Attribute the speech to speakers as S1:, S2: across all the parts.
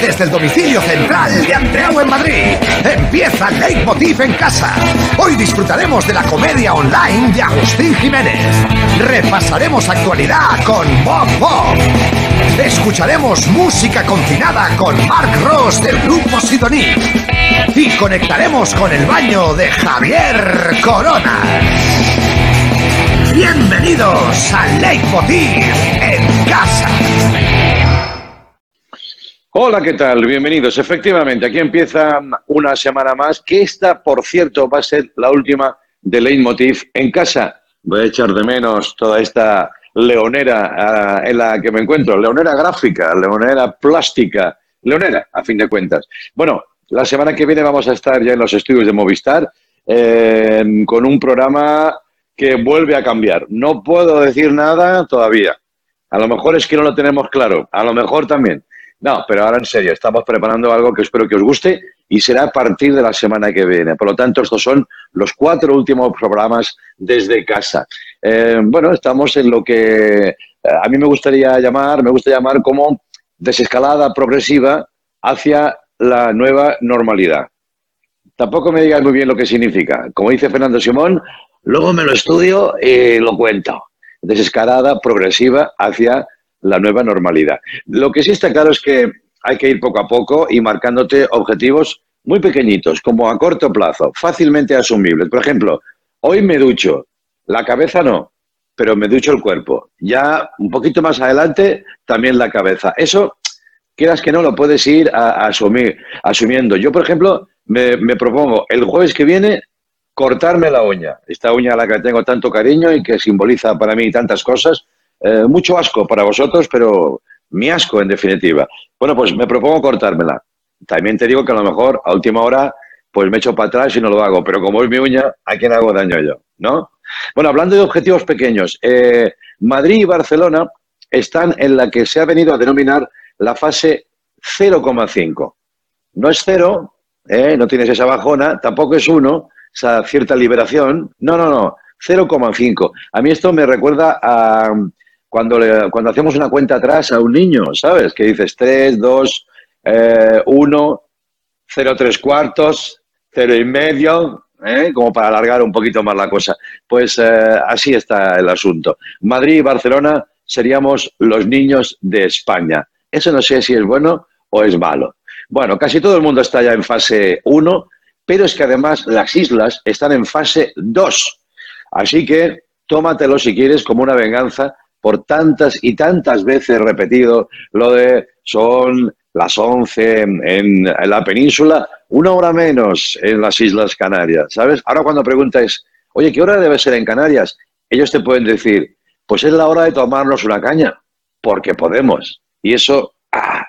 S1: días desde el domicilio central de Andreu en Madrid. Empieza Leitmotiv en casa. Hoy disfrutaremos de la comedia online de Agustín Jiménez. Repasaremos actualidad con Bob Bob. Escucharemos música confinada con Mark Ross del grupo Sidoní. Y conectaremos con el baño de Javier Corona. Bienvenidos a Leitmotiv en casa.
S2: Hola, ¿qué tal? Bienvenidos. Efectivamente, aquí empieza una semana más, que esta, por cierto, va a ser la última de Leitmotiv en casa. Voy a echar de menos toda esta leonera ah, en la que me encuentro, leonera gráfica, leonera plástica, leonera, a fin de cuentas. Bueno, la semana que viene vamos a estar ya en los estudios de Movistar eh, con un programa que vuelve a cambiar. No puedo decir nada todavía. A lo mejor es que no lo tenemos claro, a lo mejor también. No, pero ahora en serio, estamos preparando algo que espero que os guste y será a partir de la semana que viene. Por lo tanto, estos son los cuatro últimos programas desde casa. Eh, bueno, estamos en lo que eh, a mí me gustaría llamar, me gusta llamar como desescalada progresiva hacia la nueva normalidad. Tampoco me digáis muy bien lo que significa. Como dice Fernando Simón, luego me lo estudio y lo cuento. Desescalada progresiva hacia la nueva normalidad. Lo que sí está claro es que hay que ir poco a poco y marcándote objetivos muy pequeñitos, como a corto plazo, fácilmente asumibles. Por ejemplo, hoy me ducho, la cabeza no, pero me ducho el cuerpo. Ya un poquito más adelante, también la cabeza. Eso, quieras que no, lo puedes ir a, asumir, asumiendo. Yo, por ejemplo, me, me propongo el jueves que viene cortarme la uña. Esta uña a la que tengo tanto cariño y que simboliza para mí tantas cosas eh, mucho asco para vosotros, pero mi asco en definitiva. Bueno, pues me propongo cortármela. También te digo que a lo mejor a última hora pues me echo para atrás y no lo hago, pero como es mi uña, ¿a quién hago daño yo? ¿No? Bueno, hablando de objetivos pequeños, eh, Madrid y Barcelona están en la que se ha venido a denominar la fase 0,5. No es cero, ¿eh? no tienes esa bajona, tampoco es uno, esa cierta liberación. No, no, no, 0,5. A mí esto me recuerda a, cuando, le, cuando hacemos una cuenta atrás a un niño, ¿sabes? Que dices 3, 2, 1, 0, 3 cuartos, 0 y medio, ¿eh? como para alargar un poquito más la cosa. Pues eh, así está el asunto. Madrid y Barcelona seríamos los niños de España. Eso no sé si es bueno o es malo. Bueno, casi todo el mundo está ya en fase 1, pero es que además las islas están en fase 2. Así que tómatelo si quieres como una venganza por tantas y tantas veces repetido lo de son las 11 en, la península, una hora menos en las Islas Canarias, ¿sabes? Ahora cuando preguntas, oye, ¿qué hora debe ser en Canarias? Ellos te pueden decir, pues es la hora de tomarnos una caña, porque podemos. Y eso ah,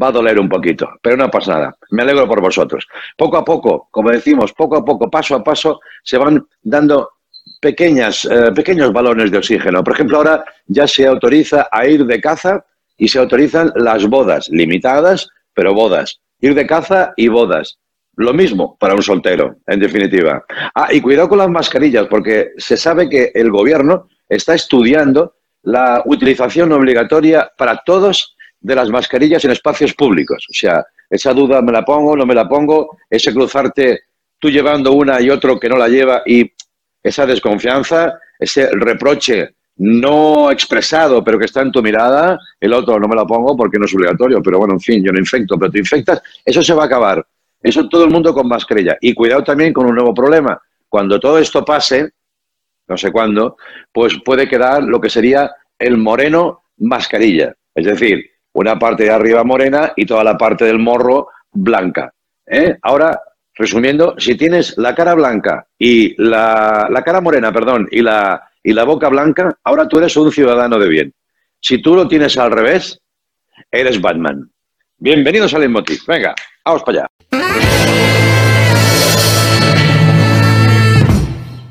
S2: va a doler un poquito, pero no pasa nada. Me alegro por vosotros. Poco a poco, como decimos, poco a poco, paso a paso, se van dando pequeñas, eh, pequeños balones de oxígeno. Por ejemplo, ahora ya se autoriza a ir de caza y se autorizan las bodas, limitadas, pero bodas. Ir de caza y bodas. Lo mismo para un soltero, en definitiva. Ah, y cuidado con las mascarillas, porque se sabe que el gobierno está estudiando la utilización obligatoria para todos de las mascarillas en espacios públicos. O sea, esa duda me la pongo, no me la pongo, ese cruzarte tú llevando una y otro que no la lleva y esa desconfianza, ese reproche no expresado, pero que está en tu mirada, el otro no me lo pongo porque no es obligatorio, pero bueno, en fin, yo no infecto, pero tú infectas, eso se va a acabar. Eso todo el mundo con mascarilla. Y cuidado también con un nuevo problema. Cuando todo esto pase, no sé cuándo, pues puede quedar lo que sería el moreno mascarilla. Es decir, una parte de arriba morena y toda la parte del morro blanca. ¿eh? Ahora Resumiendo, si tienes la cara blanca y la, cara morena, perdón, y la, y la boca blanca, ahora tú eres un ciudadano de bien. Si tú lo tienes al revés, eres Batman. Bienvenidos al Emotiv. Venga, vamos para allá.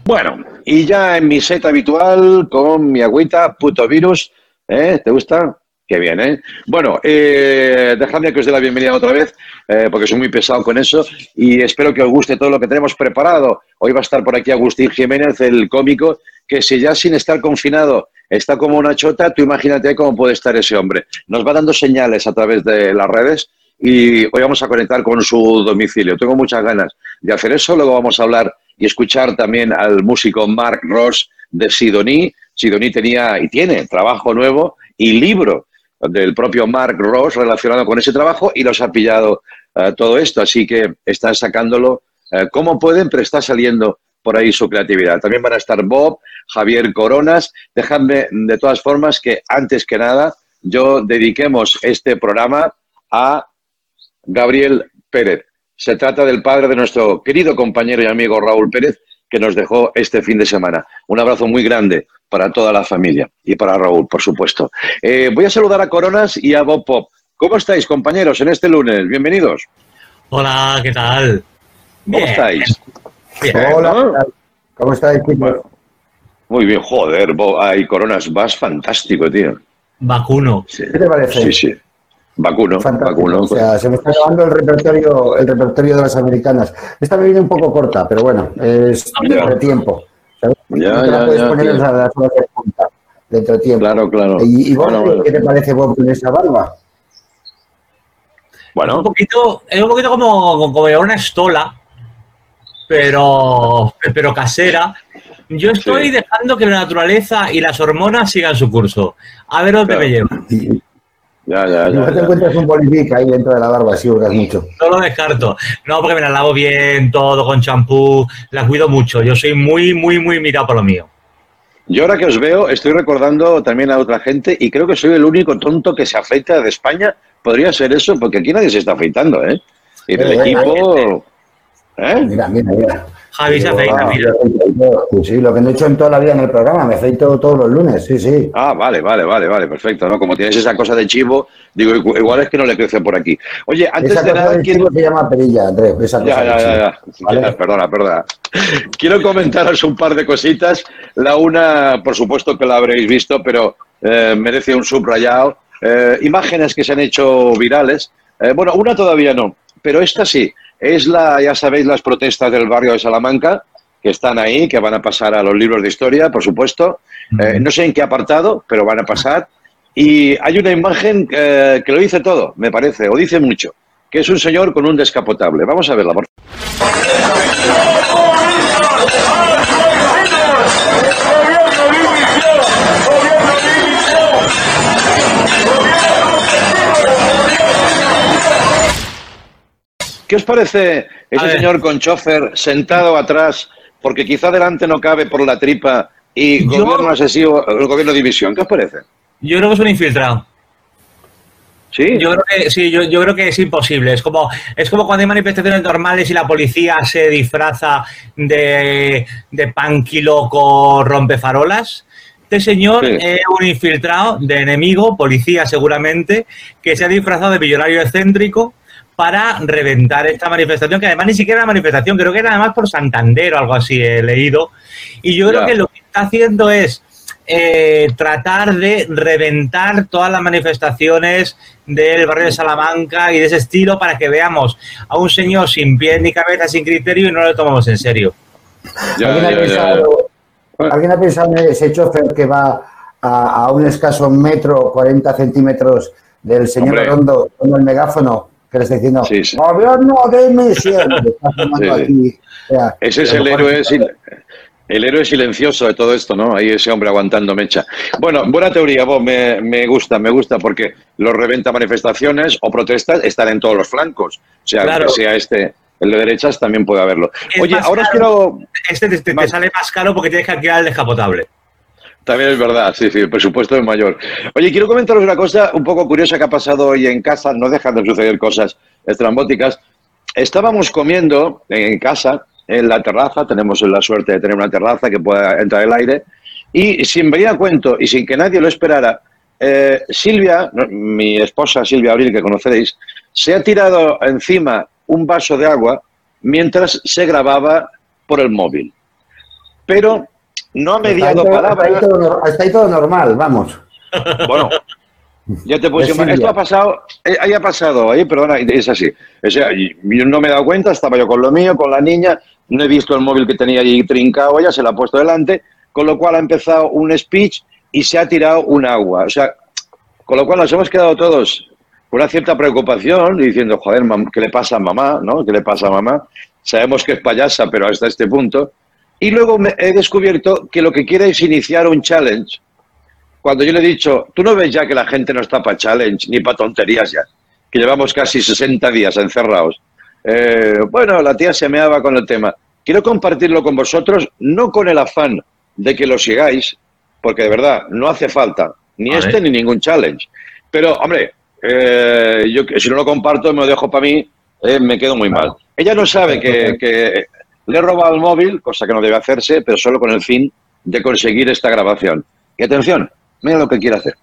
S2: Bueno, y ya en mi set habitual con mi agüita, puto virus. ¿eh? ¿Te gusta? Qué bien, ¿eh? Bueno, eh, dejadme que os dé la bienvenida otra vez, eh, porque soy muy pesado con eso, y espero que os guste todo lo que tenemos preparado. Hoy va a estar por aquí Agustín Jiménez, el cómico, que si ya sin estar confinado está como una chota, tú imagínate cómo puede estar ese hombre. Nos va dando señales a través de las redes y hoy vamos a conectar con su domicilio. Tengo muchas ganas de hacer eso. Luego vamos a hablar y escuchar también al músico Mark Ross de Sidoní. Sidoní tenía y tiene trabajo nuevo y libro del propio Mark Ross relacionado con ese trabajo y los ha pillado eh, todo esto. Así que están sacándolo eh, como pueden, pero está saliendo por ahí su creatividad. También van a estar Bob, Javier Coronas. Dejadme de todas formas que antes que nada yo dediquemos este programa a Gabriel Pérez. Se trata del padre de nuestro querido compañero y amigo Raúl Pérez, que nos dejó este fin de semana. Un abrazo muy grande para toda la familia y para Raúl, por supuesto. Eh, voy a saludar a Coronas y a Bob Pop. ¿Cómo estáis, compañeros, en este lunes? Bienvenidos.
S3: Hola, ¿qué tal?
S2: ¿Cómo estáis?
S4: Hola, ¿cómo estáis,
S2: muy bien, joder, Bob. Ay, Coronas, vas fantástico, tío.
S3: Vacuno.
S4: ¿Qué te parece?
S2: Sí, sí. Vacuno, vacuno.
S4: O sea, se me está acabando el repertorio, el repertorio de las americanas. Esta me viene un poco corta, pero bueno, es de tiempo.
S2: ¿sabes? Ya, ya,
S4: puedes
S2: ya,
S4: poner
S2: tío.
S4: a las horas de punta, dentro de tiempo.
S2: Claro, claro.
S4: ¿Y, y vos,
S2: Bueno, bueno.
S4: qué te parece Bob con esa barba?
S3: Es
S2: Bueno,
S3: un poquito, es un poquito como, como una estola, pero, pero casera. Yo estoy
S2: Sí.
S3: dejando que la naturaleza y las hormonas sigan su curso. A ver dónde
S2: Claro.
S3: me lleva.
S2: Ya, ya, ya.
S4: te
S2: ya.
S4: encuentras un bolivic ahí dentro de la barba si hurgas mucho.
S3: No lo descarto. No, porque me la lavo bien, todo con champú, la cuido mucho. Yo soy muy, muy, muy mirado por lo mío.
S2: Yo ahora que os veo, estoy recordando también a otra gente y creo que soy el único tonto que se afeita de España. Podría ser eso, porque aquí nadie se está afeitando, ¿eh? Y del
S4: Eh,
S2: equipo... ¿Eh?
S4: Mira, mira, mira.
S3: Javi se afeita, mira.
S4: Sí, sí, lo que no he hecho en toda la vida en el programa, me afeito todos los lunes, sí, sí.
S2: Ah, vale, vale, vale, vale, perfecto, ¿no? Como tienes esa cosa de chivo, digo, igu- igual es que no le crece por aquí. Oye, antes
S4: Esa
S2: de
S4: cosa
S2: nada,
S4: del
S2: quiero...
S4: chivo se llama perilla, Andrés. Esa cosa
S2: Ya, ya,
S4: chivo.
S2: ya, ya.
S4: ¿vale?
S2: Ya, Perdona, perdona. Quiero comentaros un par de cositas. La una, por supuesto que la habréis visto, pero eh, merece un subrayado. Eh, imágenes que se han hecho virales. Eh, bueno, una todavía no, pero esta sí. Es la, ya sabéis, las protestas del barrio de Salamanca, que están ahí, que van a pasar a los libros de historia, por supuesto. Eh, no sé en qué apartado, pero van a pasar. Y hay una imagen eh, que lo dice todo, me parece, o dice mucho, que es un señor con un descapotable. Vamos a verla, por ¿Qué os parece ese señor con chofer sentado atrás, porque quizá delante no cabe por la tripa y
S3: Yo-
S2: gobierno asesivo, el gobierno de división? ¿Qué os parece?
S3: Yo creo que es un infiltrado.
S2: ¿Sí?
S3: Yo creo que sí, yo, yo creo que es imposible. Es como, es como cuando hay manifestaciones normales y la policía se disfraza de, de punky loco rompefarolas. Este señor
S2: Sí.
S3: es un infiltrado de enemigo, policía seguramente, que se ha disfrazado de millonario excéntrico para reventar esta manifestación, que además ni siquiera era manifestación, creo que era además por Santander o algo así, he leído. Y yo creo que lo que está haciendo es eh, tratar de reventar todas las manifestaciones del barrio de Salamanca y de ese estilo para que veamos a un señor sin pies ni cabeza, sin criterio y no lo tomamos en serio.
S4: ¿Alguien, ha pensado, ¿Alguien ha pensado en ese chofer que va a, a un escaso metro, 40 centímetros del señor
S2: Hombre.
S4: Redondo con el megáfono que le está diciendo
S2: Sí, sí.
S4: gobierno de
S2: Sí.
S4: O sea,
S2: Ese es el héroe, el héroe silencioso de todo esto, ¿no? Ahí ese hombre aguantando mecha. Bueno, buena teoría, Bob, me, me gusta, me gusta, porque los reventa manifestaciones o protestas están en todos los flancos. O sea,
S3: Claro.
S2: que sea este, el de derechas, también puede haberlo.
S3: Es
S2: Oye, ahora
S3: caro.
S2: quiero...
S3: Este te, te- te
S2: Vale.
S3: sale más caro porque tienes que alquilar el descapotable.
S2: También es verdad, sí, sí, el presupuesto es mayor. Oye, quiero comentaros una cosa un poco curiosa que ha pasado hoy en casa, no dejan de suceder cosas estrambóticas. Estábamos comiendo en casa, en la terraza, tenemos la suerte de tener una terraza que pueda entrar el aire, y sin venir a cuento y sin que nadie lo esperara, eh, Silvia, mi esposa Silvia Abril, que conoceréis, se ha tirado encima un vaso de agua mientras se grababa por el móvil. Pero no ha mediado
S4: todo,
S2: palabra.
S4: está ahí todo nor- está ahí todo normal, vamos.
S2: Bueno, ya te
S4: Es
S2: imaginar. Esto ha pasado, eh, ahí ha pasado, ahí, perdona, es así. O sea, yo no me he dado cuenta, estaba yo con lo mío, con la niña, no he visto el móvil que tenía allí trincado, ella se lo ha puesto delante, con lo cual ha empezado un speech y se ha tirado un agua. O sea, con lo cual nos hemos quedado todos una cierta preocupación, diciendo, joder, ¿qué le pasa a mamá? ¿no? ¿Qué le pasa a mamá? Sabemos que es payasa, pero hasta este punto. Y luego me he descubierto que lo que quiere es iniciar un challenge. Cuando yo le he dicho, tú no ves ya que la gente no está para challenge ni para tonterías ya, que llevamos casi 60 días encerrados. Eh, bueno, la tía se meaba con el tema. Quiero compartirlo con vosotros, no con el afán de que lo sigáis, porque de verdad no hace falta ni este ni ningún challenge. Pero, hombre, eh, yo si no lo comparto me lo dejo para mí, eh, me quedo muy mal. Ella no sabe que, que le he robado el móvil, cosa que no debe hacerse, pero solo con el fin de conseguir esta grabación. Y atención, mira lo que quiere hacer.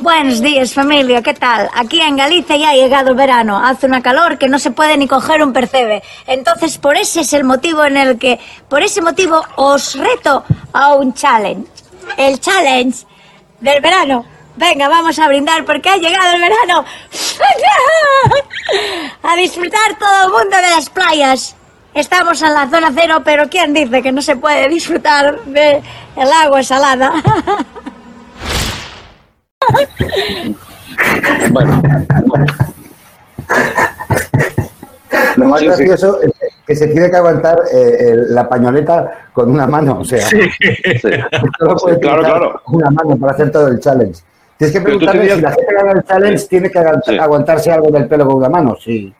S5: Buenos días familia, ¿qué tal? Aquí en Galicia ya ha llegado el verano, hace una calor que no se puede ni coger un percebe. Entonces por ese es el motivo en el que, por ese motivo os reto a un challenge. El challenge del verano. Venga, vamos a brindar porque ha llegado el verano. a disfrutar todo el mundo de las playas. Estamos en la zona cero, pero ¿quién dice que no se puede disfrutar de el agua salada?
S4: bueno. Lo más gracioso es que se tiene que aguantar eh, la pañoleta con una mano, o sea, sí.
S2: claro, claro.
S4: una mano para hacer todo el challenge. Tienes que preguntarle si la gente gana el challenge, tiene que aguantarse algo del pelo con una mano, sí.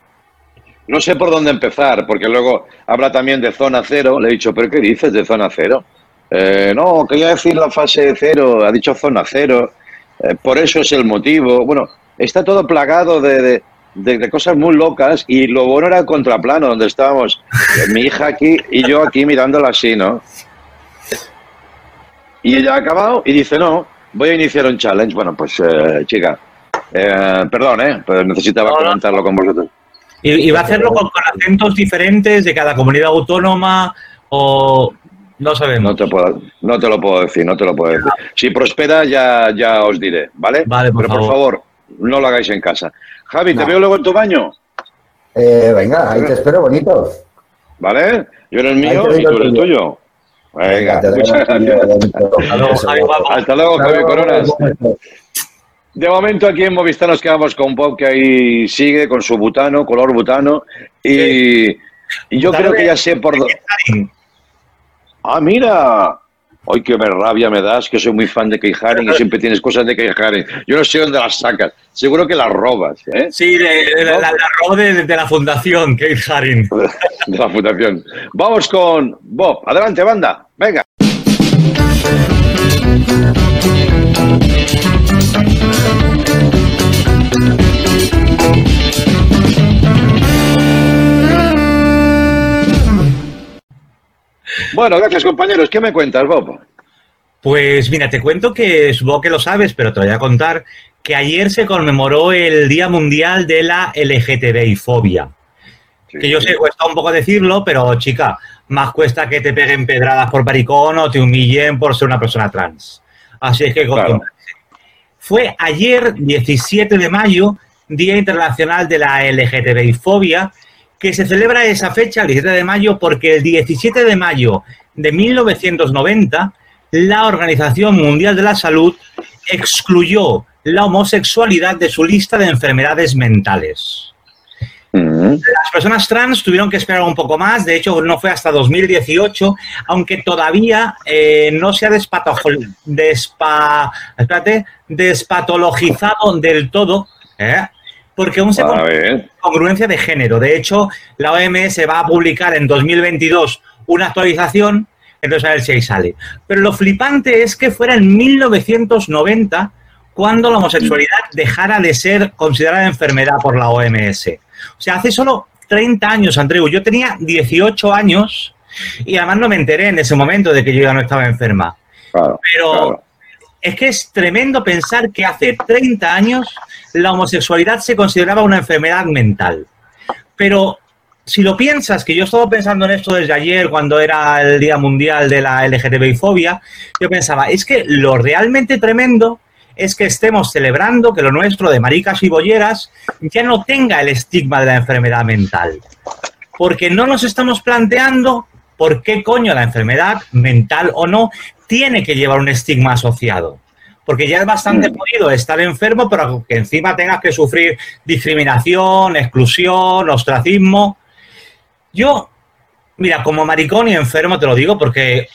S2: No sé por dónde empezar, porque luego habla también de zona cero. Le he dicho, ¿pero qué dices de zona cero? Eh, no, quería decir la fase cero, ha dicho zona cero. Eh, por eso es el motivo. Bueno, está todo plagado de, de, cosas muy locas y lo bueno era el contraplano, donde estábamos eh, mi hija aquí y yo aquí mirándola así, ¿no? Y ella ha acabado y dice, no, voy a iniciar un challenge. Bueno, pues eh, chica, perdón, ¿eh? Pero necesitaba comentarlo con vosotros.
S3: ¿Y, va a hacerlo con, acentos diferentes de cada comunidad autónoma o no sabemos?
S2: No te, puedo, no te lo puedo decir, no te lo puedo decir. Si prospera ya, ya os diré, ¿vale?
S3: Vale, por
S2: Pero
S3: por
S2: favor, no lo hagáis en casa. Javi, ¿te veo luego en tu baño?
S4: Eh, venga, ahí te espero, bonito.
S2: ¿Vale? Yo en el mío y tú en el tuyo. Venga, muchas gracias. Hasta luego, Javi Coronas. De momento aquí en Movistar nos quedamos con Bob que ahí sigue con su butano, color butano. Y, y yo creo que ya sé por dónde. Ah, mira. Ay, qué rabia me das, que soy muy fan de Kei Haring y siempre tienes cosas de Kei Haring. Yo no sé dónde las sacas. Seguro que las robas, ¿eh?
S3: Sí, la, la, robo de, la fundación Kei Haring.
S2: De la fundación. Vamos con Bob. Adelante, banda. Venga. Bueno, gracias compañeros. ¿Qué me cuentas, Bob?
S3: Pues mira, te cuento que supongo que lo sabes, pero te voy a contar que ayer se conmemoró el Día Mundial de la LGTBI fobia. Que yo sé, cuesta un poco decirlo, pero chica, más cuesta que te peguen pedradas por baricón o te humillen por ser una persona trans. Así es que fue ayer, 17 de mayo, Día Internacional de la LGTBI fobia, que se celebra esa fecha, el 17 de mayo, porque el 17 de mayo de 1990, la Organización Mundial de la Salud excluyó la homosexualidad de su lista de enfermedades mentales. Las personas trans tuvieron que esperar un poco más, de hecho no fue hasta 2018, aunque todavía eh, no se ha despa, despatologizado del todo, ¿eh? Porque aún se congruencia de género. De hecho, la OMS va a publicar en 2022 una actualización, entonces a ver si ahí sale. Pero lo flipante es que fuera en 1990 cuando la homosexualidad dejara de ser considerada enfermedad por la OMS. O sea, hace solo 30 años, Andreu. Yo tenía 18 años y además no me enteré en ese momento de que yo ya no estaba enferma. Pero es que es tremendo pensar que hace 30 años la homosexualidad se consideraba una enfermedad mental. Pero si lo piensas, que yo estaba pensando en esto desde ayer, cuando era el Día Mundial de la LGTBI-fobia, yo pensaba, es que lo realmente tremendo es que estemos celebrando que lo nuestro de maricas y bolleras ya no tenga el estigma de la enfermedad mental. Porque no nos estamos planteando por qué coño la enfermedad, mental o no, tiene que llevar un estigma asociado. porque ya es bastante
S2: Mm.
S3: jodido estar enfermo, pero que encima tengas que sufrir discriminación, exclusión, ostracismo. Yo, mira, como maricón y enfermo te lo digo porque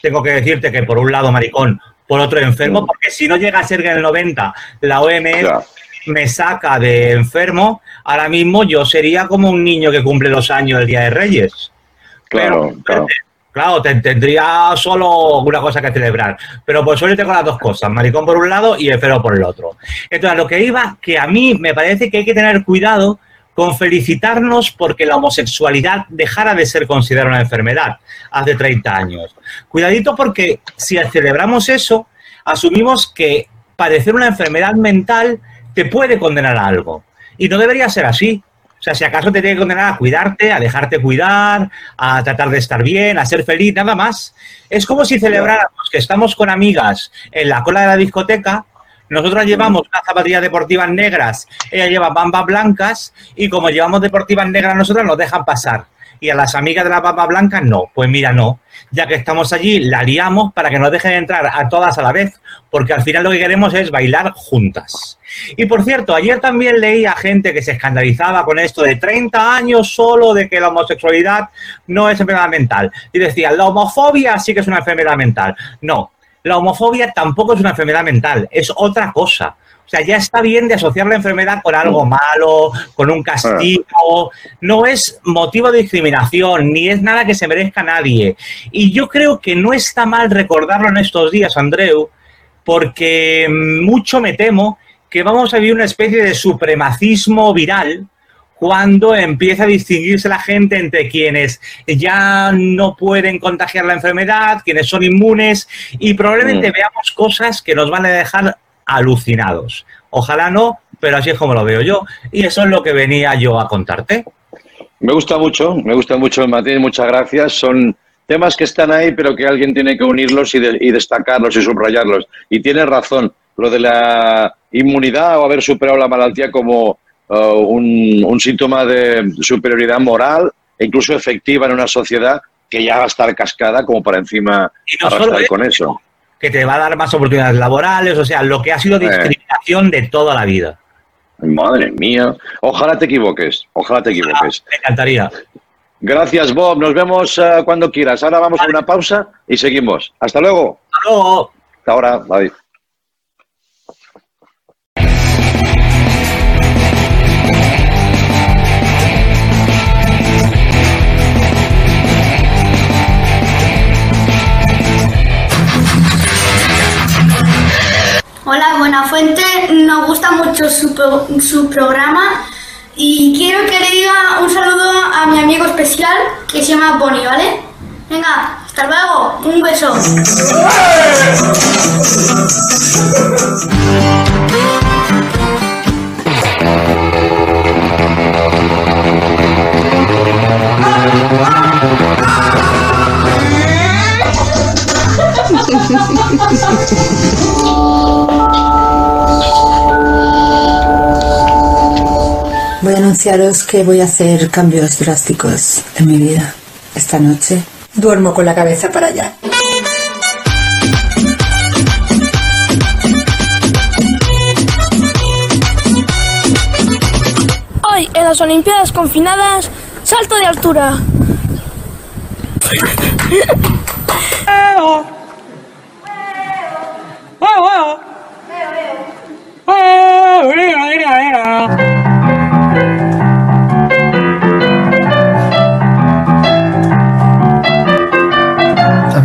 S3: tengo que decirte que por un lado maricón, por otro enfermo,
S2: Mm.
S3: porque si no llega a ser que en el 90 la OMS
S2: Ya.
S3: me saca de enfermo, ahora mismo yo sería como un niño que cumple los años el Día de Reyes.
S2: Claro,
S3: Pero,
S2: claro.
S3: Claro, te- tendría solo una cosa que celebrar. Pero por suerte tengo las dos cosas, maricón por un lado y enfermo por el otro. Entonces, lo que iba, que a mí me parece que hay que tener cuidado con felicitarnos porque la homosexualidad dejara de ser considerada una enfermedad hace 30 años. Cuidadito porque si celebramos eso, asumimos que padecer una enfermedad mental te puede condenar a algo. Y no debería ser así. Sea, si acaso te tiene que condenar a cuidarte, a dejarte cuidar, a tratar de estar bien, a ser feliz, nada más. Es como si celebráramos que estamos con amigas en la cola de la discoteca, nosotros llevamos unas zapatillas deportivas negras, ella lleva bambas blancas y como llevamos deportivas negras nosotras nos dejan pasar. Y a las amigas de las bambas blancas no. Pues mira, no. Ya que estamos allí, la liamos para que nos dejen entrar a todas a la vez, porque al final lo que queremos es bailar juntas. Y por cierto, ayer también leí a gente que se escandalizaba con esto de 30 años solo de que la homosexualidad no es enfermedad mental. Y decían, la homofobia sí que es una enfermedad mental. No, la homofobia tampoco es una enfermedad mental, es otra cosa. O sea, ya está bien de asociar la enfermedad con algo malo, con un castigo. No es motivo de discriminación, ni es nada que se merezca a nadie. Y yo creo que no está mal recordarlo en estos días, Andreu, porque mucho me temo que vamos a vivir una especie de supremacismo viral cuando empieza a distinguirse la gente entre quienes ya no pueden contagiar la enfermedad, quienes son inmunes, y probablemente
S2: Mm.
S3: veamos cosas que nos van a dejar alucinados. Ojalá no, pero así es como lo veo yo. Y eso es lo que venía yo a contarte.
S2: Me gusta mucho, me gusta mucho matiz, muchas gracias. Son temas que están ahí, pero que alguien tiene que unirlos y, de- y destacarlos y subrayarlos. Y tienes razón, lo de la inmunidad o haber superado la malaltía como uh, un, un síntoma de superioridad moral e incluso efectiva en una sociedad que ya va a estar cascada como para encima
S3: Y no solo
S2: arrastrar
S3: eso,
S2: con eso.
S3: Que te va a dar más oportunidades laborales, o sea, lo que ha sido discriminación de toda la vida.
S2: Madre mía. Ojalá te equivoques, ojalá te equivoques.
S3: Me encantaría.
S2: Gracias, Bob. Nos vemos uh, cuando quieras. Ahora vamos a una pausa y seguimos. Hasta luego.
S3: Hasta luego.
S2: Hasta ahora. Bye.
S6: Su, su programa y quiero que le diga un saludo a mi amigo especial que se llama Bonnie, ¿vale? Venga, hasta luego. Un beso.
S7: anunciaros que voy a hacer cambios drásticos en mi vida. Esta noche duermo con la cabeza para allá.
S8: Hoy en las Olimpiadas confinadas, salto de altura.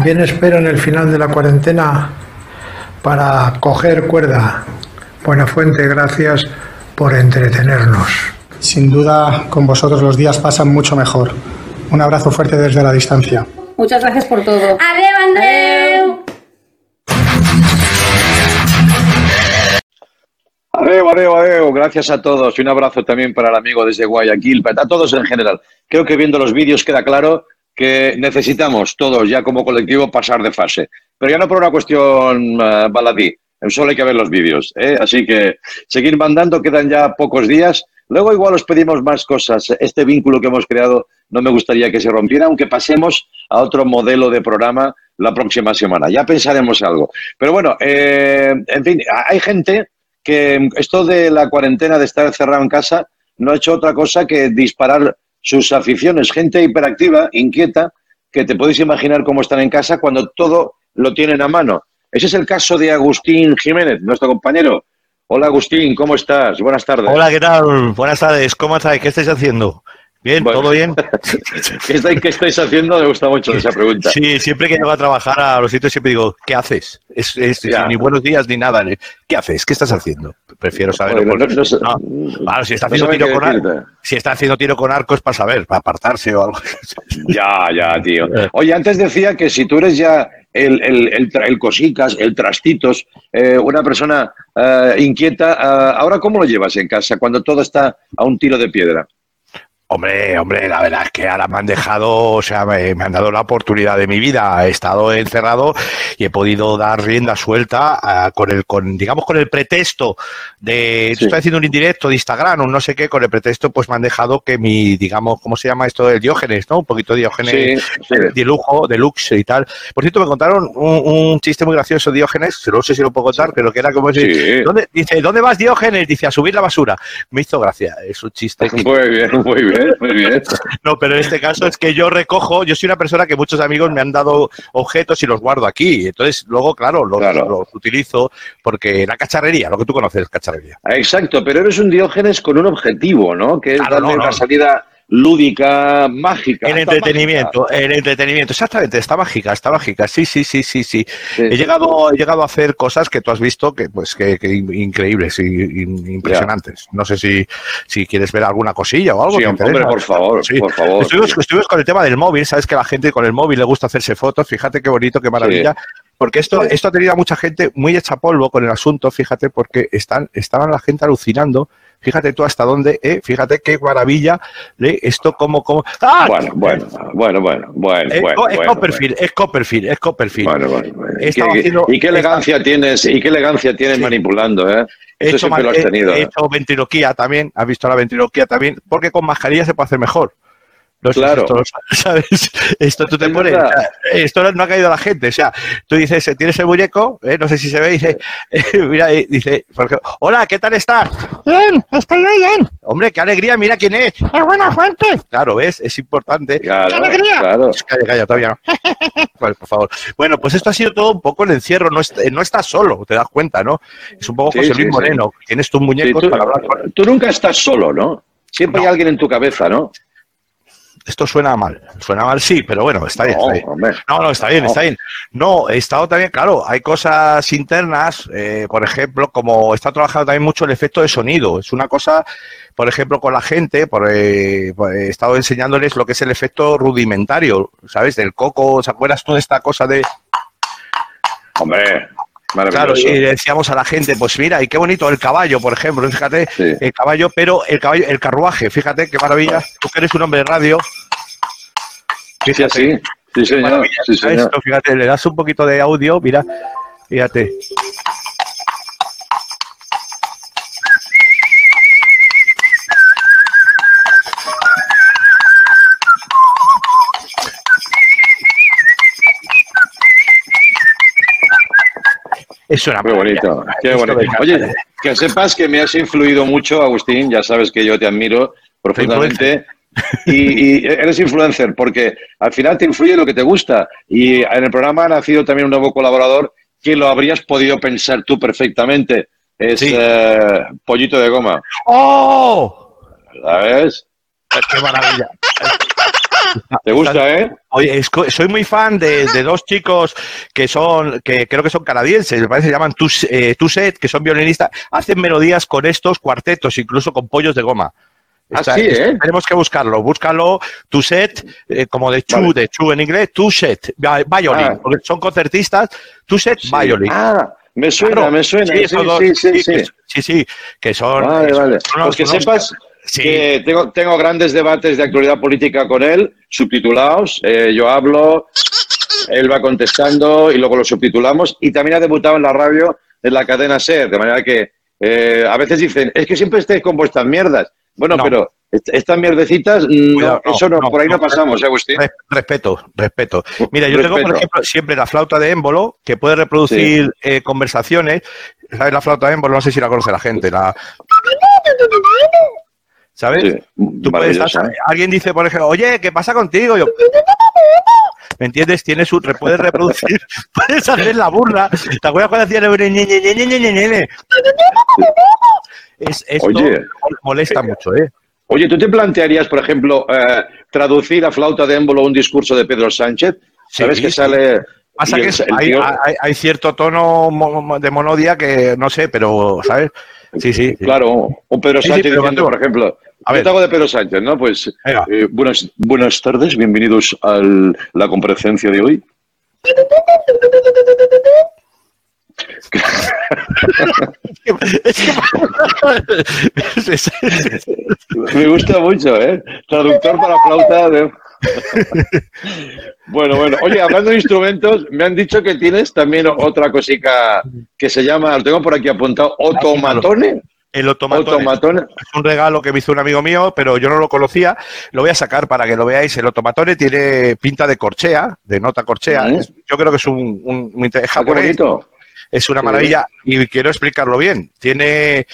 S9: También espero en el final de la cuarentena para coger cuerda. Buenafuente, gracias por entretenernos.
S10: Sin duda, con vosotros los días pasan mucho mejor. Un abrazo fuerte desde la distancia.
S11: Muchas gracias por todo.
S6: Adeu, Andreu.
S2: Adeu, adeu, adeu. Gracias a todos y un abrazo también para el amigo desde Guayaquil, para todos en general. Creo que viendo los vídeos queda claro que necesitamos todos ya como colectivo pasar de fase. Pero ya no por una cuestión eh, baladí, solo hay que ver los vídeos. ¿eh? Así que seguir mandando, quedan ya pocos días. Luego igual os pedimos más cosas. Este vínculo que hemos creado no me gustaría que se rompiera, aunque pasemos a otro modelo de programa la próxima semana. Ya pensaremos algo. Pero bueno, eh, en fin, hay gente que esto de la cuarentena, de estar encerrado en casa, no ha hecho otra cosa que disparar sus aficiones. Gente hiperactiva, inquieta, que te puedes imaginar cómo están en casa cuando todo lo tienen a mano. Ese es el caso de Agustín Jiménez, nuestro compañero. Hola Agustín, ¿cómo estás? Buenas tardes.
S11: Hola, ¿qué tal? Buenas tardes, ¿cómo estáis? ¿Qué estáis haciendo? Bien,
S2: Bueno.
S11: ¿todo bien?
S2: ¿Qué estáis, qué estáis haciendo? Me gusta mucho esa pregunta.
S11: Sí, siempre que llego a trabajar a los sitios siempre digo, ¿qué haces? Es, ni buenos días ni nada. ¿Qué haces? ¿Qué estás haciendo? Prefiero saberlo.
S2: Joder,
S11: porque-
S2: no- no sé-
S11: no, claro, si está haciendo tiro con arco, si está haciendo tiro con arco es para saber, para apartarse o algo.
S2: Ya, ya, tío. Oye, antes decía que si tú eres ya el, el, el cosicas, el trastitos, eh, una persona eh, inquieta, eh, ¿ahora cómo lo llevas en casa cuando todo está a un tiro de piedra?
S11: Hombre, hombre, la verdad es que ahora me han dejado, o sea, me, me han dado la oportunidad de mi vida. He estado encerrado y he podido dar rienda suelta ah, con el, con, digamos, con el pretexto de, estoy haciendo un indirecto de Instagram o no sé qué, con el pretexto, pues me han dejado que mi, digamos, ¿cómo se llama esto? El Diógenes, ¿no? Un poquito de Diógenes
S2: Sí, sí.
S11: de lujo, de luxe y tal. Por cierto, me contaron un, un chiste muy gracioso, Diógenes, no sé si lo puedo contar, pero que era como decir,
S2: Sí.
S11: ¿dónde, dice, ¿dónde vas Diógenes? Dice, a subir la basura. Me hizo gracia, es un chiste. que-
S2: Muy bien, muy bien, muy bien.
S11: no, pero en este caso es que yo recojo, yo soy una persona que muchos amigos me han dado objetos y los guardo aquí. Entonces, luego, claro, los, los utilizo porque la cacharrería, lo que tú conoces, cacharrería.
S2: Exacto, pero eres un Diógenes con un objetivo, ¿no? Que es
S11: Claro,
S2: darle
S11: no, no.
S2: una salida lúdica, mágica.
S11: El
S2: hasta
S11: entretenimiento, el entretenimiento, exactamente, está mágica, está mágica, sí, sí, sí, sí, sí. He llegado, he llegado a hacer cosas que tú has visto que, pues, que, que in- increíbles y impresionantes. No sé si, si quieres ver alguna cosilla o algo.
S2: Sí,
S11: ¿te
S2: hombre,
S11: interesa?
S2: por favor,
S11: Sí.
S2: por favor.
S11: Estuvimos, estuvimos con el tema del móvil, sabes que la gente con el móvil le gusta hacerse fotos, fíjate qué bonito, qué maravilla. Porque esto, esto ha tenido a mucha gente muy hecha polvo con el asunto, fíjate, porque están, estaban la gente alucinando. Fíjate tú hasta dónde, eh, fíjate qué maravilla, ¿eh? esto como, como. ¡Ah!
S2: Bueno, bueno, bueno, bueno, bueno,
S11: Es,
S2: bueno,
S11: Co- es
S2: bueno,
S11: Copperfield, es Copperfield, es Copperfield.
S2: Bueno, bueno, bueno. ¿Y qué,
S11: haciendo-
S2: y qué elegancia tienes, y qué elegancia tienes manipulando, ¿eh?
S11: He hecho, mal- he-
S2: tenido.
S11: he
S2: ¿eh?
S11: hecho ventriloquía también, has visto la ventriloquía también, porque con mascarilla se puede hacer mejor. No sé si
S2: Claro.
S11: esto sabes. Esto tú te
S2: Es
S11: pones,
S2: verdad.
S11: o sea, esto no ha caído a la gente, o sea, tú dices, eh, tienes el muñeco, eh, no sé si se ve, y dice, mira, y dice, por ejemplo, hola, ¿qué tal estás? Bien, estoy muy bien. Hombre, qué alegría, mira quién es. Es buena fuente. Claro, ¿ves? Es importante.
S2: Claro,
S11: ¡Qué alegría!
S2: claro.
S11: Calla, calla, todavía no. Vale, por favor. Bueno, pues esto ha sido todo un poco el encierro, no, est- no estás solo, te das cuenta, ¿no? Es un poco
S2: Sí,
S11: José Luis
S2: sí.
S11: Moreno, tienes tus
S2: Sí,
S11: muñecos
S2: tú,
S11: para hablar con
S2: tú nunca estás solo, ¿no? Siempre hay alguien en tu cabeza, ¿no?
S11: Esto suena mal, suena mal sí, pero bueno, está bien.
S2: No,
S11: está bien.
S2: hombre.
S11: No, no, está bien, está bien. No, he estado también, claro, hay cosas internas, eh, por ejemplo, como está trabajando también mucho el efecto de sonido. Es una cosa, por ejemplo, con la gente, por, eh, he estado enseñándoles lo que es el efecto rudimentario, ¿sabes? Del coco, ¿se acuerdas tú de esta cosa de...
S2: Hombre,
S11: Claro, y le decíamos a la gente, pues mira, y qué bonito el caballo, por ejemplo, fíjate, el caballo, pero el caballo, el carruaje, fíjate qué maravilla, tú que eres un hombre de radio.
S2: Sí, sí, sí,
S11: qué
S2: señor, sí, señor.
S11: esto, fíjate, le das un poquito de audio, mira, fíjate. Eso era
S2: Muy bonito, qué bonito. Oye, que sepas que me has influido mucho, Agustín, ya sabes que yo te admiro profundamente. Y, y eres influencer porque al final te influye lo que te gusta. Y en el programa ha nacido también un nuevo colaborador que lo habrías podido pensar tú perfectamente. Es eh, Pollito de Goma.
S11: ¡Oh!
S2: ¿Sabes?
S11: ¡Qué maravilla!
S2: ¿Te gusta, eh?
S11: Oye, soy muy fan de, de dos chicos que son, que creo que son canadienses, me parece que se llaman Tus- eh, Tuset, que son violinistas, hacen melodías con estos cuartetos, incluso con pollos de goma.
S2: Ah, sí, ¿eh?
S11: Tenemos que buscarlo, búscalo, Tuset, eh, como de chu, de chu en inglés, Tuset, vi- violin,
S2: Ah.
S11: porque son concertistas, Tuset, violin.
S2: Ah, me suena,
S11: Claro,
S2: me suena. Sí,
S11: esos dos,
S2: sí, sí,
S11: que-
S2: sí.
S11: sí, sí, que son...
S2: Vale,
S11: son-
S2: vale. Pues que
S11: unos-
S2: sepas
S11: Sí.
S2: que tengo, tengo grandes debates de actualidad política con él, subtitulados. Eh, yo hablo, él va contestando y luego lo subtitulamos. Y también ha debutado en la radio en la cadena SER, de manera que eh, a veces dicen, es que siempre estáis con vuestras mierdas. Bueno,
S11: No.
S2: pero est- estas mierdecitas, no,
S11: Cuidado, no,
S2: eso no, por ahí no, pasamos, ¿eh, Agustín?
S11: Res- Respeto, respeto. Mira, yo tengo, por ejemplo, siempre la flauta de émbolo, que puede reproducir eh, conversaciones. ¿Sabes la flauta de émbolo? No sé si la conoce la gente. La... ¿Sabes?
S2: Sí,
S11: Tú puedes estar- alguien dice, por ejemplo, oye, ¿qué pasa contigo? Yo, ¿Me entiendes? Tienes un, puedes reproducir, puedes hacer la burla. ¿Te acuerdas cuando hacían el? Es, esto
S2: Oye.
S11: molesta mucho, ¿eh?
S2: Oye, ¿tú te plantearías, por ejemplo, eh, traducir a flauta de émbolo un discurso de Pedro Sánchez? ¿Sabes
S11: Sí,
S2: que
S11: sí.
S2: sale...?
S11: Pasa que
S2: el-
S11: es-
S2: el
S11: hay,
S2: tío-
S11: hay- hay cierto tono de monodia que no sé, pero, ¿sabes? Sí, sí.
S2: Claro, un Pedro
S11: Sí, sí,
S2: Sánchez diciendo, por ejemplo,
S11: A ver.
S2: te hago de Pedro Sánchez, ¿no? Pues eh, buenas, buenas tardes, bienvenidos a la comparecencia de hoy. Me gusta mucho, ¿eh? Traductor para flauta de... bueno, bueno. Oye, hablando de instrumentos, me han dicho que tienes también otra cosica que se llama, lo tengo por aquí apuntado, otomatone.
S11: El. Otomatone. Es un regalo que me hizo un amigo mío, pero yo no lo conocía. Lo voy a sacar para que lo veáis. El otomatone tiene pinta de corchea, de nota corchea. Es- yo creo que es un, un, un- es
S2: Ah,
S11: japonés. Es una
S2: Sí.
S11: maravilla y quiero explicarlo bien. Tiene,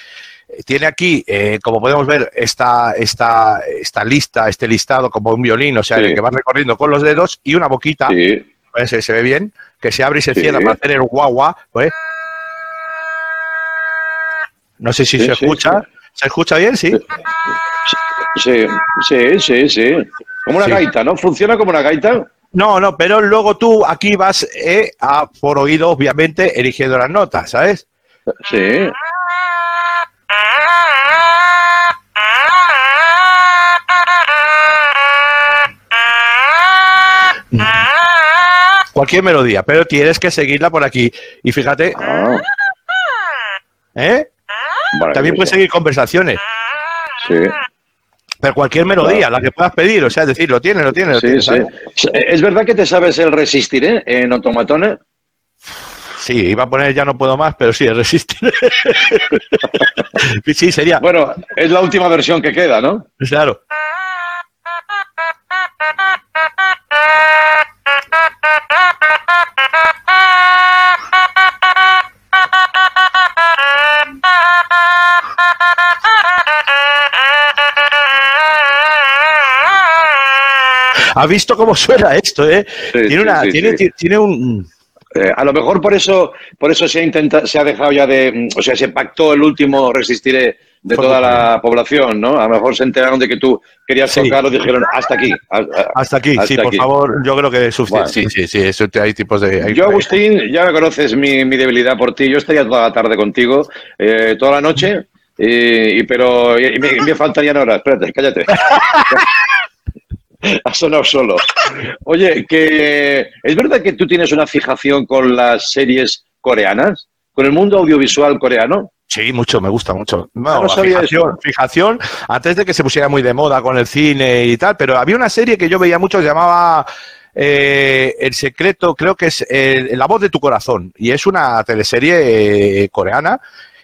S11: tiene aquí, eh, como podemos ver, esta, esta, esta lista, este listado como un violín, o sea,
S2: Sí.
S11: el que va recorriendo con los dedos y una boquita,
S2: Sí.
S11: pues, se, se ve bien, que se abre y se
S2: Sí.
S11: cierra para hacer el guagua. Pues. No sé si
S2: Sí,
S11: se
S2: sí,
S11: escucha. ¿Se escucha bien? Sí.
S2: Sí, sí, sí, sí. Como una gaita, ¿no? ¿Funciona como una gaita?
S11: No, no, pero luego tú aquí vas eh, a, por oído, obviamente, eligiendo las notas, ¿sabes?
S2: Sí.
S11: Cualquier melodía, pero tienes que seguirla por aquí. Y fíjate,
S2: Ah,
S11: ¿eh? También puedes seguir conversaciones.
S2: Sí,
S11: Pero cualquier melodía, la que puedas pedir, o sea, es decir, lo tienes, lo tienes, lo
S2: sí,
S11: tienes,
S2: sí. ¿Es verdad que te sabes el resistiré en automatone?
S11: Sí, iba a poner ya no puedo más, pero sí, es resistir. sí, sería,
S2: Bueno, es la última versión que queda, ¿no?
S11: claro. ¿Has visto cómo suena esto, eh?
S2: Sí,
S11: tiene
S2: sí,
S11: una,
S2: sí,
S11: tiene,
S2: sí.
S11: tiene un,
S2: Eh, a lo mejor por eso, por eso se ha intentado, se ha dejado ya de, o sea, se pactó el último resistiré de
S11: Fue
S2: toda la población, ¿no? A lo mejor se enteraron de que tú querías
S11: Sí.
S2: tocarlo, dijeron hasta aquí. a- a-
S11: hasta aquí, sí, por favor, yo creo que es suficiente.
S2: Bueno.
S11: Sí, sí, sí, eso te- hay tipos de... hay-
S2: Yo, Agustín, ya me conoces mi, mi debilidad por ti. Yo estaría toda la tarde contigo, eh, toda la noche, y, y- pero y me, me faltarían horas. Espérate, cállate. ha sonado solo. Oye, que es verdad que tú tienes una fijación con las series coreanas, con el mundo audiovisual coreano.
S11: Sí, mucho, me gusta mucho. No,
S2: Ah, no sabía
S11: fijación,
S2: eso.
S11: fijación, antes de que se pusiera muy de moda con el cine y tal, pero había una serie que yo veía mucho, se llamaba eh, El secreto, creo que es eh, La voz de tu corazón, y es una teleserie eh, coreana.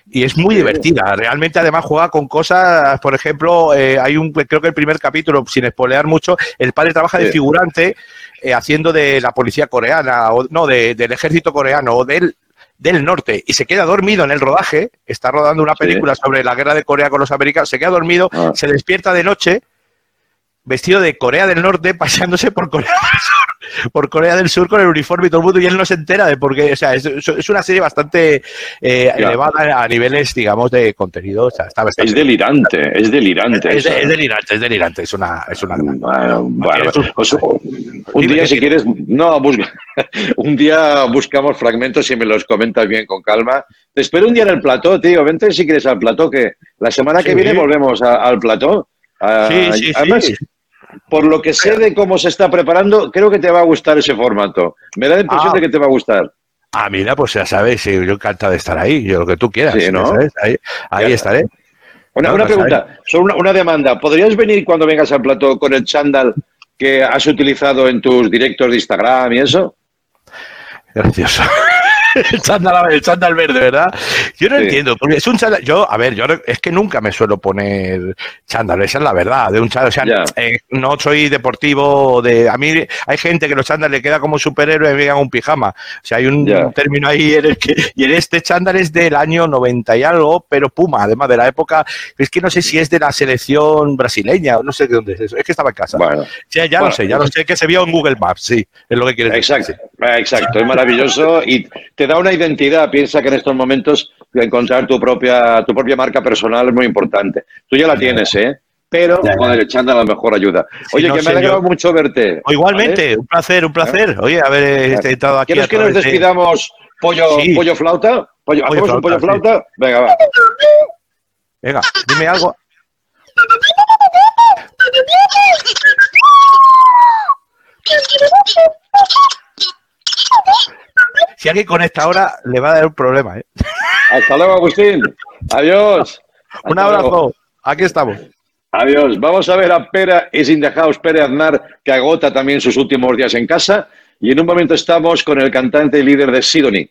S11: Y es muy divertida. Realmente, además, juega con cosas. Por ejemplo, eh, hay un, creo que el primer capítulo, sin spoilear mucho, el padre trabaja de figurante eh, haciendo de la policía coreana, o no, de- del ejército coreano, o del, del norte, y se queda dormido en el rodaje. Está rodando una
S2: Sí.
S11: película sobre la guerra de Corea con los americanos. Se queda dormido,
S2: Ah.
S11: se despierta de noche, vestido de Corea del Norte, paseándose por Corea del Sur, por Corea del Sur con el uniforme y todo el mundo, y él no se entera de por qué. O sea, es, es una serie bastante eh, elevada a niveles, digamos, de contenido. O sea, está bastante
S2: Es delirante, es delirante.
S11: es, es delirante, es delirante, es una, es una
S2: Bueno, bueno,
S11: un-
S2: pues, un día, si quieres, no, busca, un día buscamos fragmentos y me los comentas bien con calma. Te espero un día en el plató, tío. Vente si quieres al plató, que la semana que
S11: Sí.
S2: viene volvemos a- al plató. Ah,
S11: Sí, sí, sí.
S2: Por lo que sé de cómo se está preparando, creo que te va a gustar ese formato. Me da la impresión
S11: Ah.
S2: de que te va a gustar.
S11: Ah, mira, pues ya sabes, sí, yo encantado de estar ahí, yo lo que tú quieras.
S2: Sí, ¿no?
S11: ¿sabes? Ahí, ahí
S2: Ya.
S11: estaré.
S2: Una,
S11: No,
S2: una
S11: no
S2: pregunta, solo una, una demanda. ¿Podrías venir cuando vengas al plató con el chándal que has utilizado en tus directos de Instagram y eso?
S11: Gracioso. el, chándal, el chándal verde, ¿verdad? Yo no
S2: Sí.
S11: entiendo, porque es un chándal. Yo, a ver, yo es que nunca me suelo poner chándal, esa es la verdad, de un chándal. O sea,
S2: Ya.
S11: eh, no soy deportivo, de a mí hay gente que los chándal le queda como superhéroe y me un pijama. O sea, hay un término ahí en el que. Y en este chándal es del año 90 y algo, pero Puma, además de la época. Es que no sé si es de la selección brasileña, no sé de dónde es eso. Es que estaba en casa.
S2: Bueno.
S11: Ya, ya
S2: Bueno,
S11: lo sé, ya lo sé que se vio en Google Maps, sí, es lo que quieres decir.
S2: Exacto, eh, exacto, es maravilloso y te da una identidad. Piensa que en estos momentos encontrar tu propia, tu propia marca personal es muy importante. Tú ya la tienes, ¿eh? Pero
S11: Ya, ya.
S2: joder, echando a lo mejor ayuda.
S11: Sí,
S2: Oye,
S11: no
S2: que me ha alegrado mucho verte.
S11: O igualmente,
S2: ¿vale?
S11: un placer, un placer. Oye, haber eh, estado aquí.
S2: ¿Quieres que nos
S11: través de-
S2: despidamos pollo,
S11: Sí.
S2: pollo flauta? Pollo,
S11: Pollo
S2: ¿Hacemos un pollo
S11: flauta,
S2: flauta? Venga, va.
S11: Venga, dime algo. Si alguien conecta ahora, le va a dar un problema. ¿eh?
S2: Hasta luego, Agustín. Adiós.
S11: Un
S2: Hasta luego.
S11: abrazo. Aquí estamos.
S2: Adiós. Vamos a ver a Pera is in the house, Pere Aznar, que agota también sus últimos días en casa. Y en un momento estamos con el cantante y líder de Sidonie.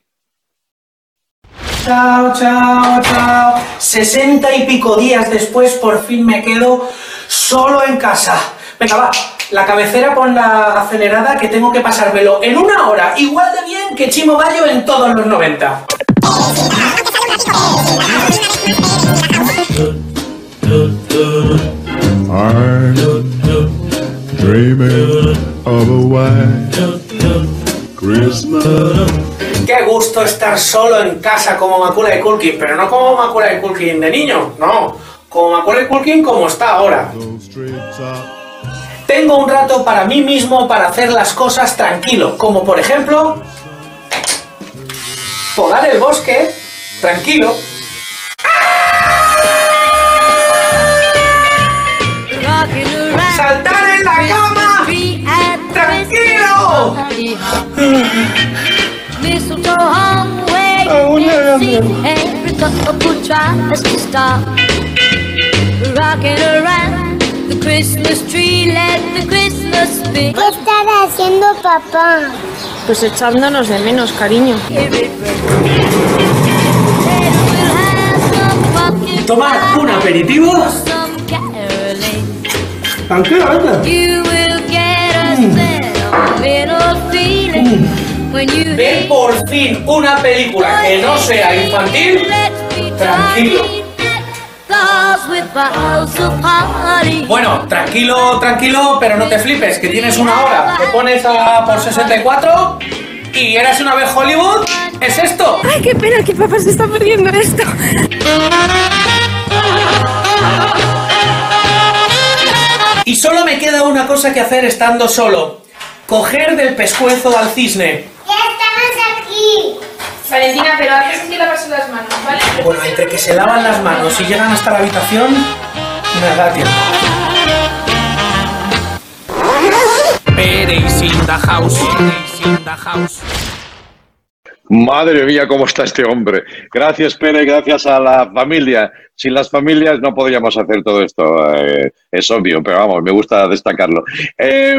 S12: Chao, chao, chao. Sesenta y pico días después, por fin me quedo solo en casa. Venga, va. La cabecera con la acelerada que tengo que pasármelo en una hora, igual de bien que Chimo Bayo en todos los 90.
S13: I'm dreaming of a white Christmas.
S12: Qué gusto estar solo en casa como Macula y Culkin, pero no como Macula y Culkin de niño, no. Como Macula y Culkin como está ahora. Tengo un rato para mí mismo para hacer las cosas tranquilo, como por ejemplo podar el bosque tranquilo. Saltar en la cama tranquilo.
S14: Christmas tree, let the Christmas be.
S15: ¿Qué están haciendo papá?
S8: Pues echándonos de menos, cariño.
S12: Tomar un aperitivo. Tranquilo, anda.
S14: You will get a sentimental feeling when you
S12: Ve por fin una película que no sea infantil. Tranquilo. Bueno, tranquilo, tranquilo, pero no te flipes, que tienes una hora. Te pones a por 64 y eras una vez Hollywood. ¿Es esto?
S8: Ay, qué pena que papá se está perdiendo esto.
S12: Y solo me queda una cosa que hacer estando solo. Coger del pescuezo al cisne.
S8: Valentina, pero antes hay que lavarse las manos, ¿vale?
S12: Bueno, entre que se lavan las manos y llegan hasta la habitación, me da tiempo. In the house. In the house.
S2: Madre mía, cómo está este hombre. Gracias, Pere, gracias a la familia. Sin las familias no podríamos hacer todo esto. eh, es obvio, pero vamos, me gusta destacarlo. Eh,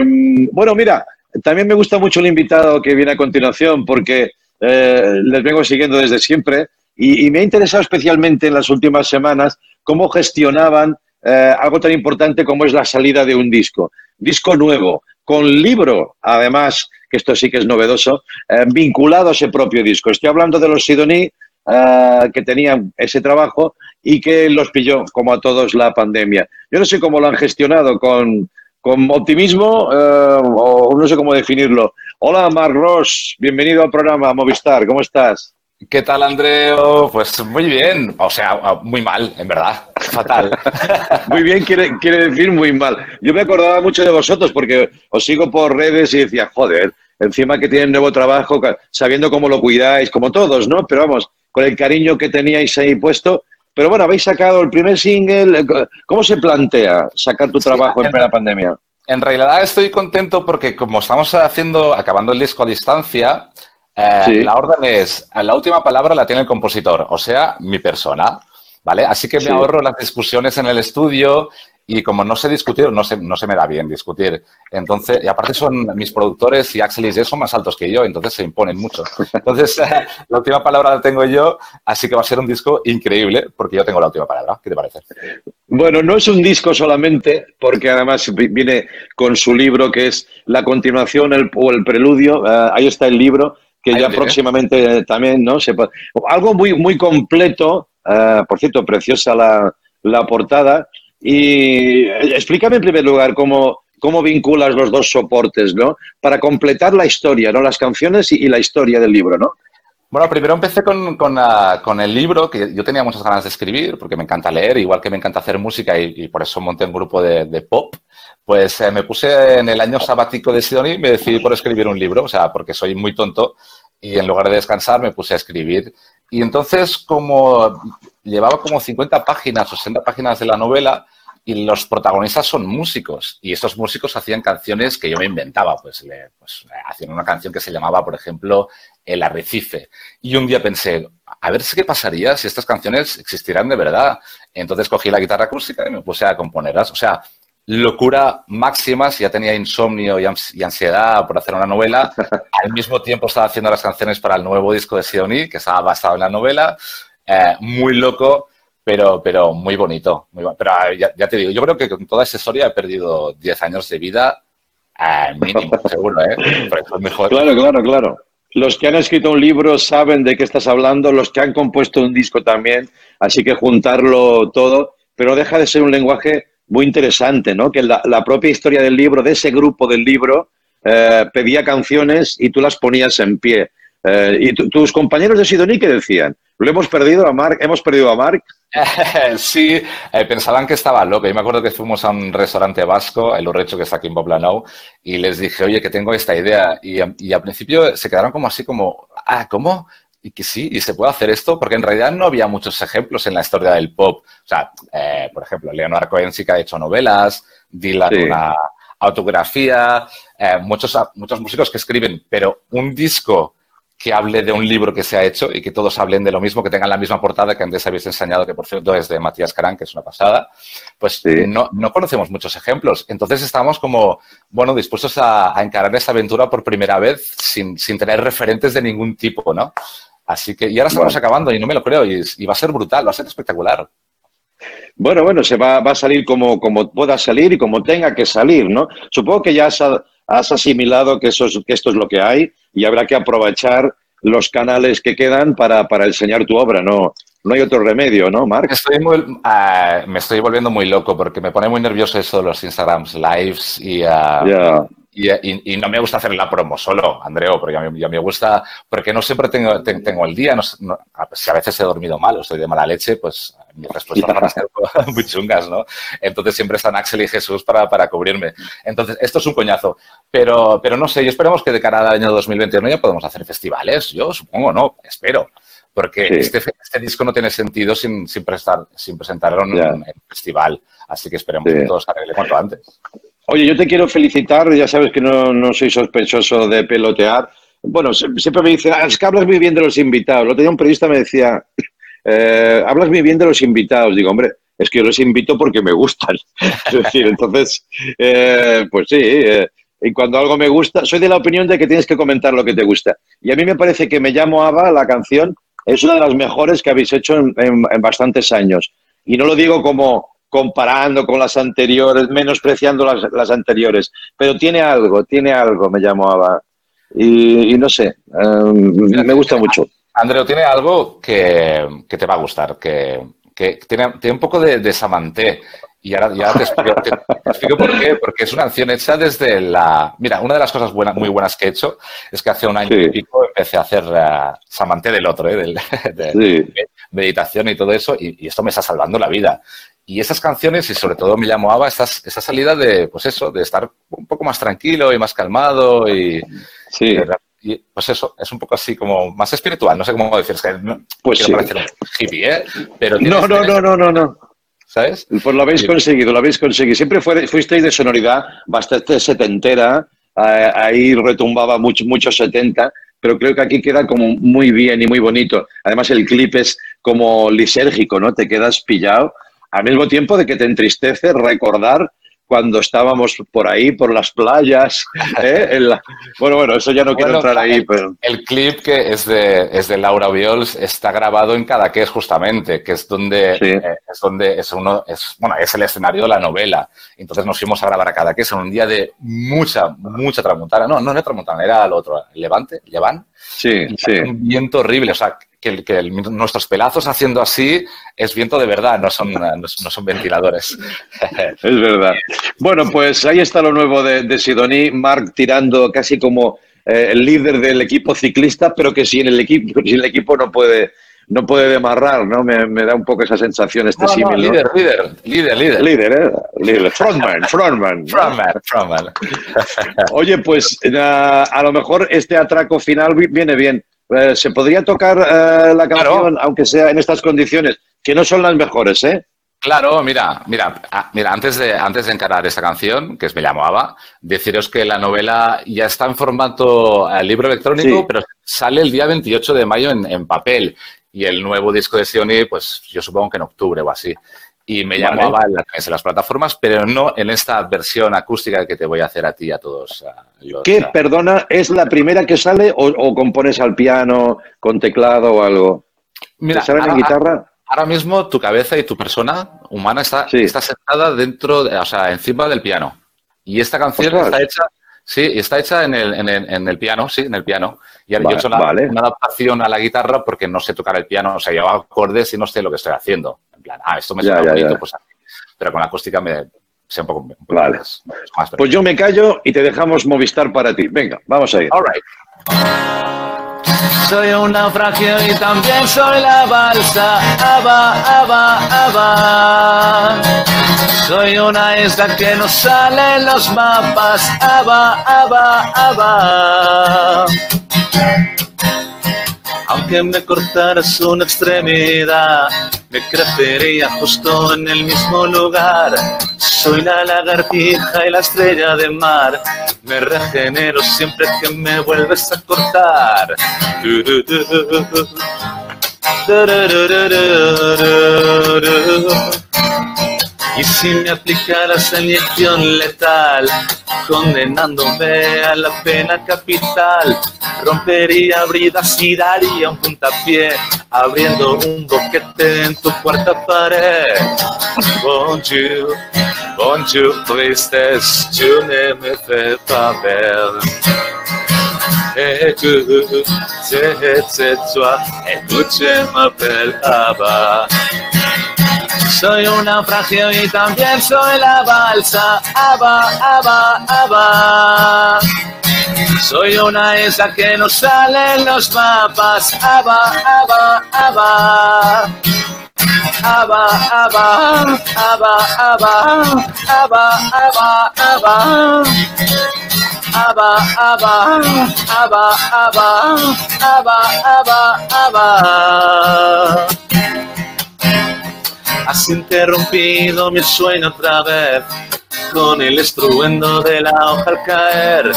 S2: bueno, mira, también me gusta mucho el invitado que viene a continuación porque eh, les vengo siguiendo desde siempre y, y me ha interesado especialmente en las últimas semanas cómo gestionaban eh, algo tan importante como es la salida de un disco. Disco nuevo, con libro, además, que esto sí que es novedoso, eh, vinculado a ese propio disco. Estoy hablando de los Sidoní, eh, que tenían ese trabajo y que los pilló, como a todos, la pandemia. Yo no sé cómo lo han gestionado, con, con optimismo eh, o no sé cómo definirlo. Hola, Marc Ross, bienvenido al programa Movistar, ¿cómo estás?
S16: ¿Qué tal, Andreo? Pues muy bien, o sea, muy mal, en verdad, fatal.
S2: Muy bien quiere, quiere decir muy mal. Yo me acordaba mucho de vosotros porque os sigo por redes y decía, joder, encima que tienen nuevo trabajo, sabiendo cómo lo cuidáis, como todos, ¿no? Pero vamos, con el cariño que teníais ahí puesto. Pero bueno, habéis sacado el primer single. ¿Cómo se plantea sacar tu trabajo en plena pandemia?
S16: En realidad estoy contento porque como estamos haciendo, acabando el disco a distancia, eh,
S2: Sí.
S16: la orden es, la última palabra la tiene el compositor, o sea, mi persona, ¿vale? Así que
S2: Sí.
S16: me ahorro las discusiones en el estudio Y como no sé discutir, no se, no se me da bien discutir. Entonces, y aparte son mis productores y Axel y Jess son más altos que yo, entonces se imponen mucho. Entonces, la última palabra la tengo yo, así que va a ser un disco increíble, porque yo tengo la última palabra. ¿Qué te parece?
S2: Bueno, no es un disco solamente, porque además vi- viene con su libro que es la continuación el- o el preludio. eh, ahí está el libro, que
S16: Ahí
S2: ya próximamente eh, también, ¿no? Se, po- algo muy, muy completo, eh, por cierto, preciosa la, la portada. Y eh, explícame en primer lugar cómo, cómo vinculas los dos soportes, ¿no? Para completar la historia, ¿no? Las canciones y, y la historia del libro, ¿no?
S16: Bueno, primero empecé con, con, ah, con el libro, que yo tenía muchas ganas de escribir, porque me encanta leer, igual que me encanta hacer música y, y por eso monté un grupo de, de pop. Pues eh, me puse en el año sabático de Sidoni y me decidí por escribir un libro, o sea, porque soy muy tonto y en lugar de descansar me puse a escribir. Y entonces, como llevaba como 50 páginas o 60 páginas de la novela, y los protagonistas son músicos y estos músicos hacían canciones que yo me inventaba, pues, le- pues, eh, hacían una canción que se llamaba, por ejemplo, El Arrecife. Y un día pensé, a ver si qué pasaría si estas canciones existieran de verdad. Entonces cogí la guitarra acústica y me puse a componerlas. O sea, locura máxima, si ya tenía insomnio y, ans- y ansiedad por hacer una novela, al mismo tiempo estaba haciendo las canciones para el nuevo disco de Sidoní, que estaba basado en la novela, Eh, muy loco, pero, pero muy bonito. Muy pero ah, ya, ya te digo, yo creo que con toda esta historia he perdido 10 años de vida, eh, mínimo, seguro, ¿eh? Por eso es mejor.
S2: Claro, claro, claro. Los que han escrito un libro saben de qué estás hablando, los que han compuesto un disco también, así que juntarlo todo, pero deja de ser un lenguaje muy interesante, ¿no? Que la, la propia historia del libro, de ese grupo del libro, eh, pedía canciones y tú las ponías en pie. Eh, ¿Y tu- tus compañeros de Sidoní qué decían? ¿Lo hemos perdido a Mark? ¿Hemos perdido a Mark?
S16: sí, eh, pensaban que estaba loco. Yo me acuerdo que fuimos a un restaurante vasco, el Urrecho, que está aquí en Poblenou, y les dije, oye, que tengo esta idea. Y, y al principio se quedaron como así, como, ah, ¿cómo? Y que sí, y se puede hacer esto, porque en realidad no había muchos ejemplos en la historia del pop. O sea, eh, por ejemplo, Leonard Cohen sí que ha hecho novelas, Dylan
S2: Sí.
S16: una autografía, eh, muchos, muchos músicos que escriben, pero un disco que hable de un libro que se ha hecho y que todos hablen de lo mismo, que tengan la misma portada que antes habéis enseñado, que por cierto es de Matías Carán, que es una pasada, pues no, no conocemos muchos ejemplos. Entonces estamos como, bueno, dispuestos a, a encarar esta aventura por primera vez sin, sin tener referentes de ningún tipo, ¿no? Así que, y ahora estamos
S2: Bueno.
S16: acabando y no me lo creo, y, y va a ser brutal, va a ser espectacular.
S2: Bueno, bueno, se va, va a salir como, como pueda salir y como tenga que salir, ¿no? Supongo que ya has, has asimilado que, eso es- que esto es lo que hay y habrá que aprovechar los canales que quedan para, para enseñar tu obra, ¿no? No hay otro remedio, ¿no, Marc?
S16: Estoy muy- ah, me estoy volviendo muy loco porque me pone muy nervioso eso de los Instagrams lives y,
S2: Ya.
S16: Y, y- y no me gusta hacer la promo solo, Andreo, porque a mí, me gusta, porque no siempre tengo, te- tengo el día, no no- si a veces he dormido mal o estoy de mala leche, pues mis respuestas van a ser muy chungas, ¿no? Entonces siempre están Axel y Jesús para, para cubrirme. Entonces, esto es un coñazo. Pero, pero no sé, yo esperamos que de cara al año 2021 ya podemos hacer festivales, yo supongo, ¿no? Espero. Porque
S2: Sí.
S16: este, este disco no tiene sentido sin, sin, prestar, sin presentarlo en, en festival. Así que esperemos
S2: Sí.
S16: que todo se arregle cuanto antes.
S2: Oye, yo te quiero felicitar, ya sabes que no, no soy sospechoso de pelotear. Bueno, siempre me dicen, "Ah, es que hablas muy bien de los invitados. El otro día un periodista me decía, eh, hablas muy bien de los invitados. Digo, hombre, es que yo los invito porque me gustan. es decir, entonces, eh, pues sí, eh, y cuando algo me gusta, soy de la opinión de que tienes que comentar lo que te gusta. Y a mí me parece que Me llamo Ava, la canción, es una de las mejores que habéis hecho en bastantes años. Y no lo digo como comparando con las anteriores, menospreciando las, las anteriores, pero tiene algo, tiene algo, me llamo Ava. Y, y no sé, eh, me gusta mucho.
S16: Andreu, tiene algo que, que te va a gustar, que, que tiene, tiene un poco de, de Samanté. Y ahora, y ahora te, explico, te- te explico por qué. Porque es una canción hecha desde la... Mira, una de las cosas buenas, muy buenas que he hecho es que hace un año y pico empecé a hacer eh, Samanté del otro, ¿eh? del, de,
S2: Sí.
S16: meditación y todo eso, y, y esto me está salvando la vida. Y esas canciones, y sobre todo me llamo Ava, esa salida de, pues eso, de estar un poco más tranquilo y más calmado y,
S2: Sí.
S16: y, pues eso, es un poco así como más espiritual, no sé cómo decir, es que no
S2: Pues sí.
S16: parecer un hippie, ¿eh? Pero
S2: No, no, no, no, no, no.
S16: ¿Sabes?
S2: Pues lo habéis conseguido, lo habéis conseguido. Siempre fue- fuisteis de sonoridad bastante setentera, eh, ahí retumbaba mucho, mucho 70, pero creo que aquí queda como muy bien y muy bonito. Además el clip es como lisérgico, ¿no? Te quedas pillado. Al mismo tiempo de que te entristece recordar cuando estábamos por ahí, por las playas. ¿eh? En la- Bueno, bueno, eso ya no quiero entrar ahí,
S16: el,
S2: pero...
S16: el clip que es de, es de Laura Viols está grabado en Cadaqués justamente, que es donde,
S2: Sí.
S16: eh, es donde es uno, es, bueno, es el escenario de la novela. Entonces nos fuimos a grabar a Cadaqués en un día de mucha, mucha tramontana. No, no era tramontana, era lo otro, Levante, Levant.
S2: Sí,
S16: Y
S2: sí.
S16: Un viento horrible, o sea, que, el- que el- nuestros pelazos haciendo así es viento de verdad, no son, no, no son ventiladores.
S2: Es verdad. Bueno, pues ahí está lo nuevo de, de Sidoní, Marc tirando casi como eh, el líder del equipo ciclista, pero que sin el equipo, sin el equipo no puede, no puede demarrar, ¿no? Me, me da un poco esa sensación este
S16: No,
S2: símil. ¿no?
S16: líder, líder, líder, líder.
S2: Líder, ¿eh? Líder. Frontman, frontman.
S16: Frontman, frontman.
S2: Oye, pues eh, a lo mejor este atraco final vi- viene bien. Eh, ¿Se podría tocar eh, la canción, aunque sea en estas condiciones, que no son las mejores, eh?
S16: Claro, mira, mira, ah, mira, antes de, antes de encarar esta canción, que es Me llamo Ava, deciros que la novela ya está en formato libro electrónico,
S2: Sí.
S16: pero sale el día 28 de mayo en, en papel. Y el nuevo disco de Sioni, pues yo supongo que en octubre o así. Y me
S2: Vale.
S16: Ava en, la- en las plataformas, pero no en esta versión acústica que te voy a hacer a ti y a todos.
S2: ¿Qué,
S16: a-
S2: perdona, es la primera que sale o, o compones al piano, con teclado o algo?
S16: Mira,
S2: ¿Te saben en
S16: ahora-
S2: guitarra?
S16: Ahora mismo tu cabeza y tu persona humana está, está sentada dentro, de- o sea, encima del piano. Y esta canción
S2: Ostras.
S16: está hecha, sí, está hecha en el, en el, en el piano, sí, en el piano. Y ahora
S2: Va-
S16: yo he hecho una,
S2: vale.
S16: una adaptación a la guitarra porque no sé tocar el piano, o sea, yo hago acordes y no sé lo que estoy haciendo. En plan, ah, esto me
S2: Ya,
S16: suena
S2: ya,
S16: bonito,
S2: ya.
S16: pues así. Pero con la acústica me sé un poco, un poco
S2: Vale.
S16: más, más
S2: Pues yo me callo y te dejamos Movistar para ti. Venga, vamos a ir.
S16: All right.
S17: Soy un naufragio y también soy la balsa. Aba, aba, aba. Soy una isla que no sale en los mapas. Aba, aba, aba. Aunque me cortaras una extremidad, me crecería justo en el mismo lugar. Soy la lagartija y la estrella de mar. Me regenero siempre que me vuelves a cortar. Y si me aplicaras la inyección letal, condenándome a la pena capital, rompería bridas y daría un puntapié, abriendo un boquete en tu cuarta pared. Bonjour, bonjour, tristes, tu ne me fais pas c'est toi, Abba. Soy un naufragio y también soy la balsa. Aba, aba, aba. Soy una isla que no sale en los mapas. Aba, aba, aba. Aba, aba, aba, aba, aba, aba, aba. Aba, aba, aba, aba, aba, aba, aba. Has interrumpido mi sueño otra vez con el estruendo de la hoja al caer.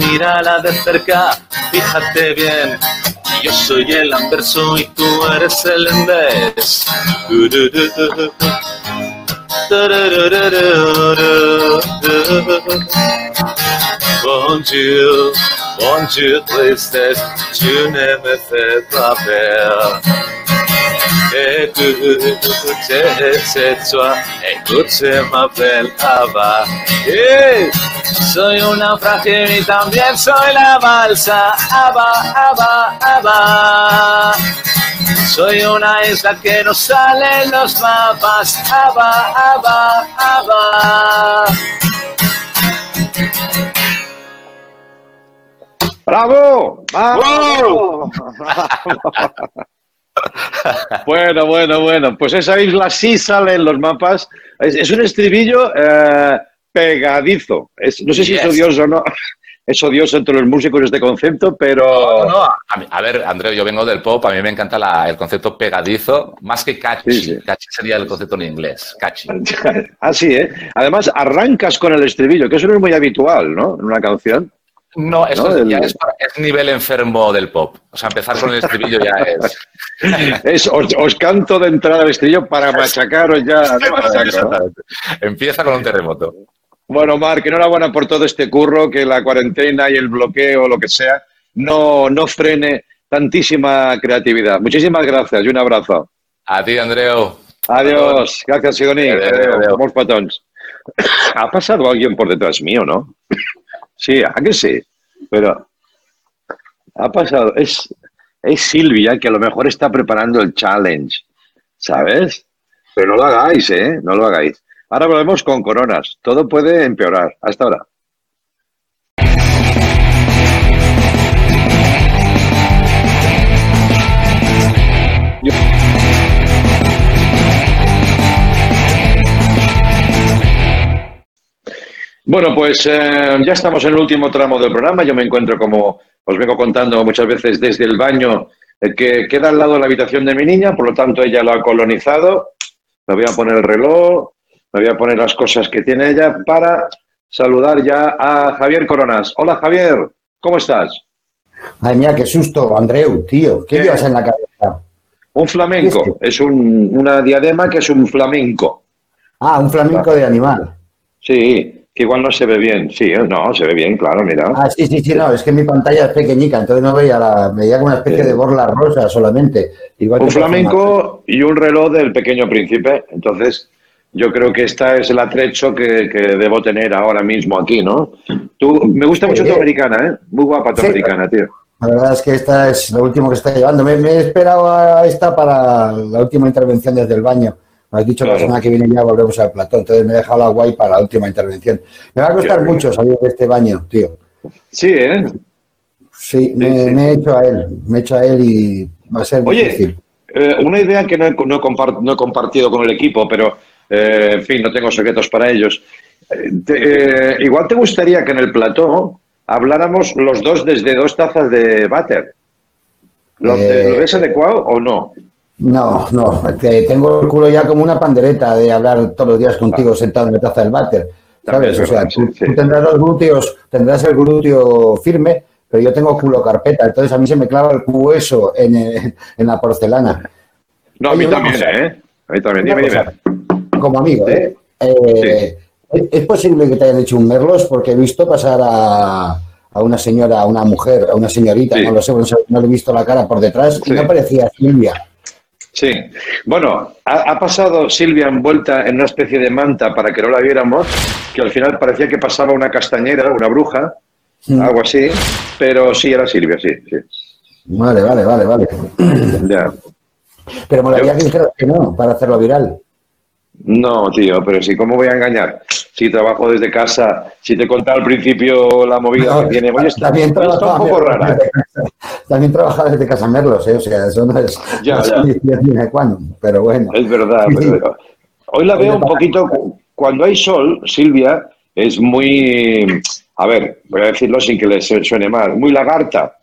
S17: Mírala de cerca, fíjate bien. Yo soy el anverso y tú eres el en vez. Bonjour, bonjour, tristesse, tu ne me fais pas. Écoute, soy un naufragio también soy la balsa. Ava, Ava, Ava. Soy una isla que no sale los mapas. Ava, Ava, Ava.
S2: ¡Bravo! ¡Bravo! bueno, bueno, bueno. Pues esa isla sí sale en los mapas. Es, es un estribillo eh, pegadizo. Es- no sé si es odioso o no. Es odioso entre los músicos este concepto, pero...
S16: No, no, a, ver, Andreu, yo vengo del pop, a mí me encanta la- el concepto pegadizo, más que catchy. Catchy sería el concepto en inglés, catchy.
S2: Así, ¿eh? Además, arrancas con el estribillo, que eso no es muy habitual, ¿no? En una canción.
S16: No, eso
S2: ¿no?
S16: ya
S2: El-
S16: es, es nivel enfermo del pop. O sea, empezar con el estribillo ya es.
S2: Es, os, os canto de entrada al estribillo para machacaros ya.
S16: Empieza con un terremoto.
S2: Bueno, Marc, enhorabuena por todo este curro, que la cuarentena y el bloqueo, lo que sea, no, no frene tantísima creatividad. Muchísimas gracias y un abrazo.
S16: A ti, Andreu.
S2: Adiós. Gracias,
S16: Adeu.
S2: adeu. Molts petons. Ha pasado alguien por detrás mío, ¿no? Sí, ¿a que sí? Pero ha pasado. Es, es Silvia que a lo mejor está preparando el challenge, ¿sabes? Pero no lo hagáis, ¿eh? No lo hagáis. Ahora volvemos con coronas. Todo puede empeorar. Hasta ahora. Bueno, pues eh, ya estamos en el último tramo del programa. Yo me encuentro, como os vengo contando muchas veces, desde el baño eh, que queda al lado de la habitación de mi niña, por lo tanto ella lo ha colonizado. Me voy a poner el reloj, me voy a poner las cosas que tiene ella para saludar ya a Javier Coronas. Hola Javier, ¿cómo estás?
S4: Ay, mía, qué susto, Andreu, tío. ¿Qué
S2: ¿Qué?
S4: llevas en la cabeza?
S2: Un flamenco, es un- una diadema que es un flamenco.
S4: Ah, un flamenco de animal.
S2: Sí, que igual no se ve bien. Sí, ¿eh? no, se ve bien, claro, mira.
S4: Ah, sí, sí, sí, no, es que mi pantalla es pequeñica, entonces no veía la, veía como una especie
S2: Sí.
S4: de borla rosa solamente. Igual
S2: un flamenco y un reloj del pequeño príncipe. Entonces, yo creo que este es el atrecho que, que debo tener ahora mismo aquí, ¿no? Tú, me gusta mucho
S4: Sí.
S2: tu americana, ¿eh? Muy guapa tu
S4: Sí.
S2: americana, tío.
S4: La verdad es que esta es lo último que está llevando. Me, me he esperado a esta para la última intervención desde el baño. Me has dicho
S2: Claro.
S4: la semana que viene ya volvemos al platón, entonces me he dejado la guay para la última intervención. Me va a costar
S2: Qué
S4: mucho salir de este baño, tío.
S2: Sí, ¿eh?
S4: Sí, me, me he hecho a él, me he hecho a él y va a ser
S2: Oye,
S4: difícil.
S2: eh, una idea que no he, no he no he compartido con el equipo, pero, eh, en fin, no tengo secretos para ellos. Eh, te- eh, igual te gustaría que en el plató habláramos los dos desde dos tazas de váter. ¿Lo,
S4: Eh,
S2: ¿Lo ves adecuado o no?
S4: No, no, que tengo el culo ya como una pandereta de hablar todos los días contigo sentado en la taza del váter. ¿Sabes?
S2: es
S4: O sea, tú,
S2: sí, sí.
S4: tú tendrás los glúteos, tendrás el glúteo firme, pero yo tengo culo carpeta, entonces a mí se me clava el hueso en, eh, en la porcelana.
S2: No, a mí también,
S4: cosa.
S2: ¿eh? A mí también. Dime,
S4: Como amigo, ¿eh? Eh, ¿es- ¿Es posible que te hayan hecho un merlos? Porque he visto pasar a, a una señora, a una mujer, a una señorita, no lo sé, no, le he visto la cara por detrás y no parecía Silvia.
S2: Sí. Bueno, ha, ha pasado Silvia envuelta en una especie de manta para que no la viéramos, que al final parecía que pasaba una castañera, una bruja, algo así, pero sí era Silvia, sí. sí.
S4: Vale, vale, vale, vale.
S2: Ya.
S4: Pero molaría que dijeras que no, para hacerlo viral.
S2: No, tío, pero sí, ¿cómo voy a engañar? Si trabajo desde casa, si te contaba al principio la movida
S4: No,
S2: que tiene, oye, está,
S4: también
S2: está un poco
S4: Merlos
S2: rara.
S4: desde casa. También trabaja desde casa Merlos, ¿eh? o sea, eso no es,
S2: Ya,
S4: no es
S2: ya.
S4: de cuándo, pero bueno.
S2: Es verdad,
S4: Sí, sí.
S2: pero hoy la veo un poquito, cuando hay sol, Silvia es muy, a ver, voy a decirlo sin que le su- suene mal, muy lagarta,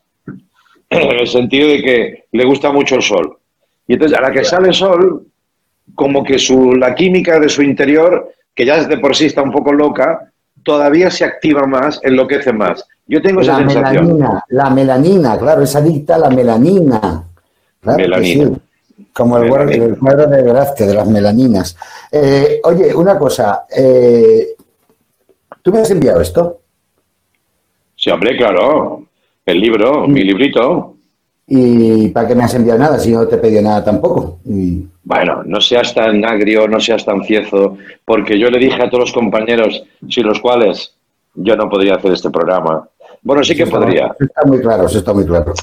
S2: en el sentido de que le gusta mucho el sol. Y entonces a la que sale el sol, como que su, la química de su interior, que ya de por sí está un poco loca, todavía se activa más, enloquece más. Yo tengo esa
S4: La
S2: sensación.
S4: melanina, la melanina, claro, es adicta a la melanina. Claro que
S2: Melanina.
S4: sí. Como el, cuadro-
S2: Melanina.
S4: el cuadro de Velázquez, de las melaninas. Eh, oye, una cosa, eh, ¿tú me has enviado esto?
S2: Sí, hombre, claro. El libro, mi librito.
S4: ¿Y para qué me has enviado nada si no te he pedido nada tampoco? Y-
S2: Bueno, no seas tan agrio, no seas tan ciezo, porque yo le dije a todos los compañeros, sin los cuales yo no podría hacer este programa. Bueno, sí que
S4: Eso
S2: podría,
S4: está muy claro, eso está muy claro.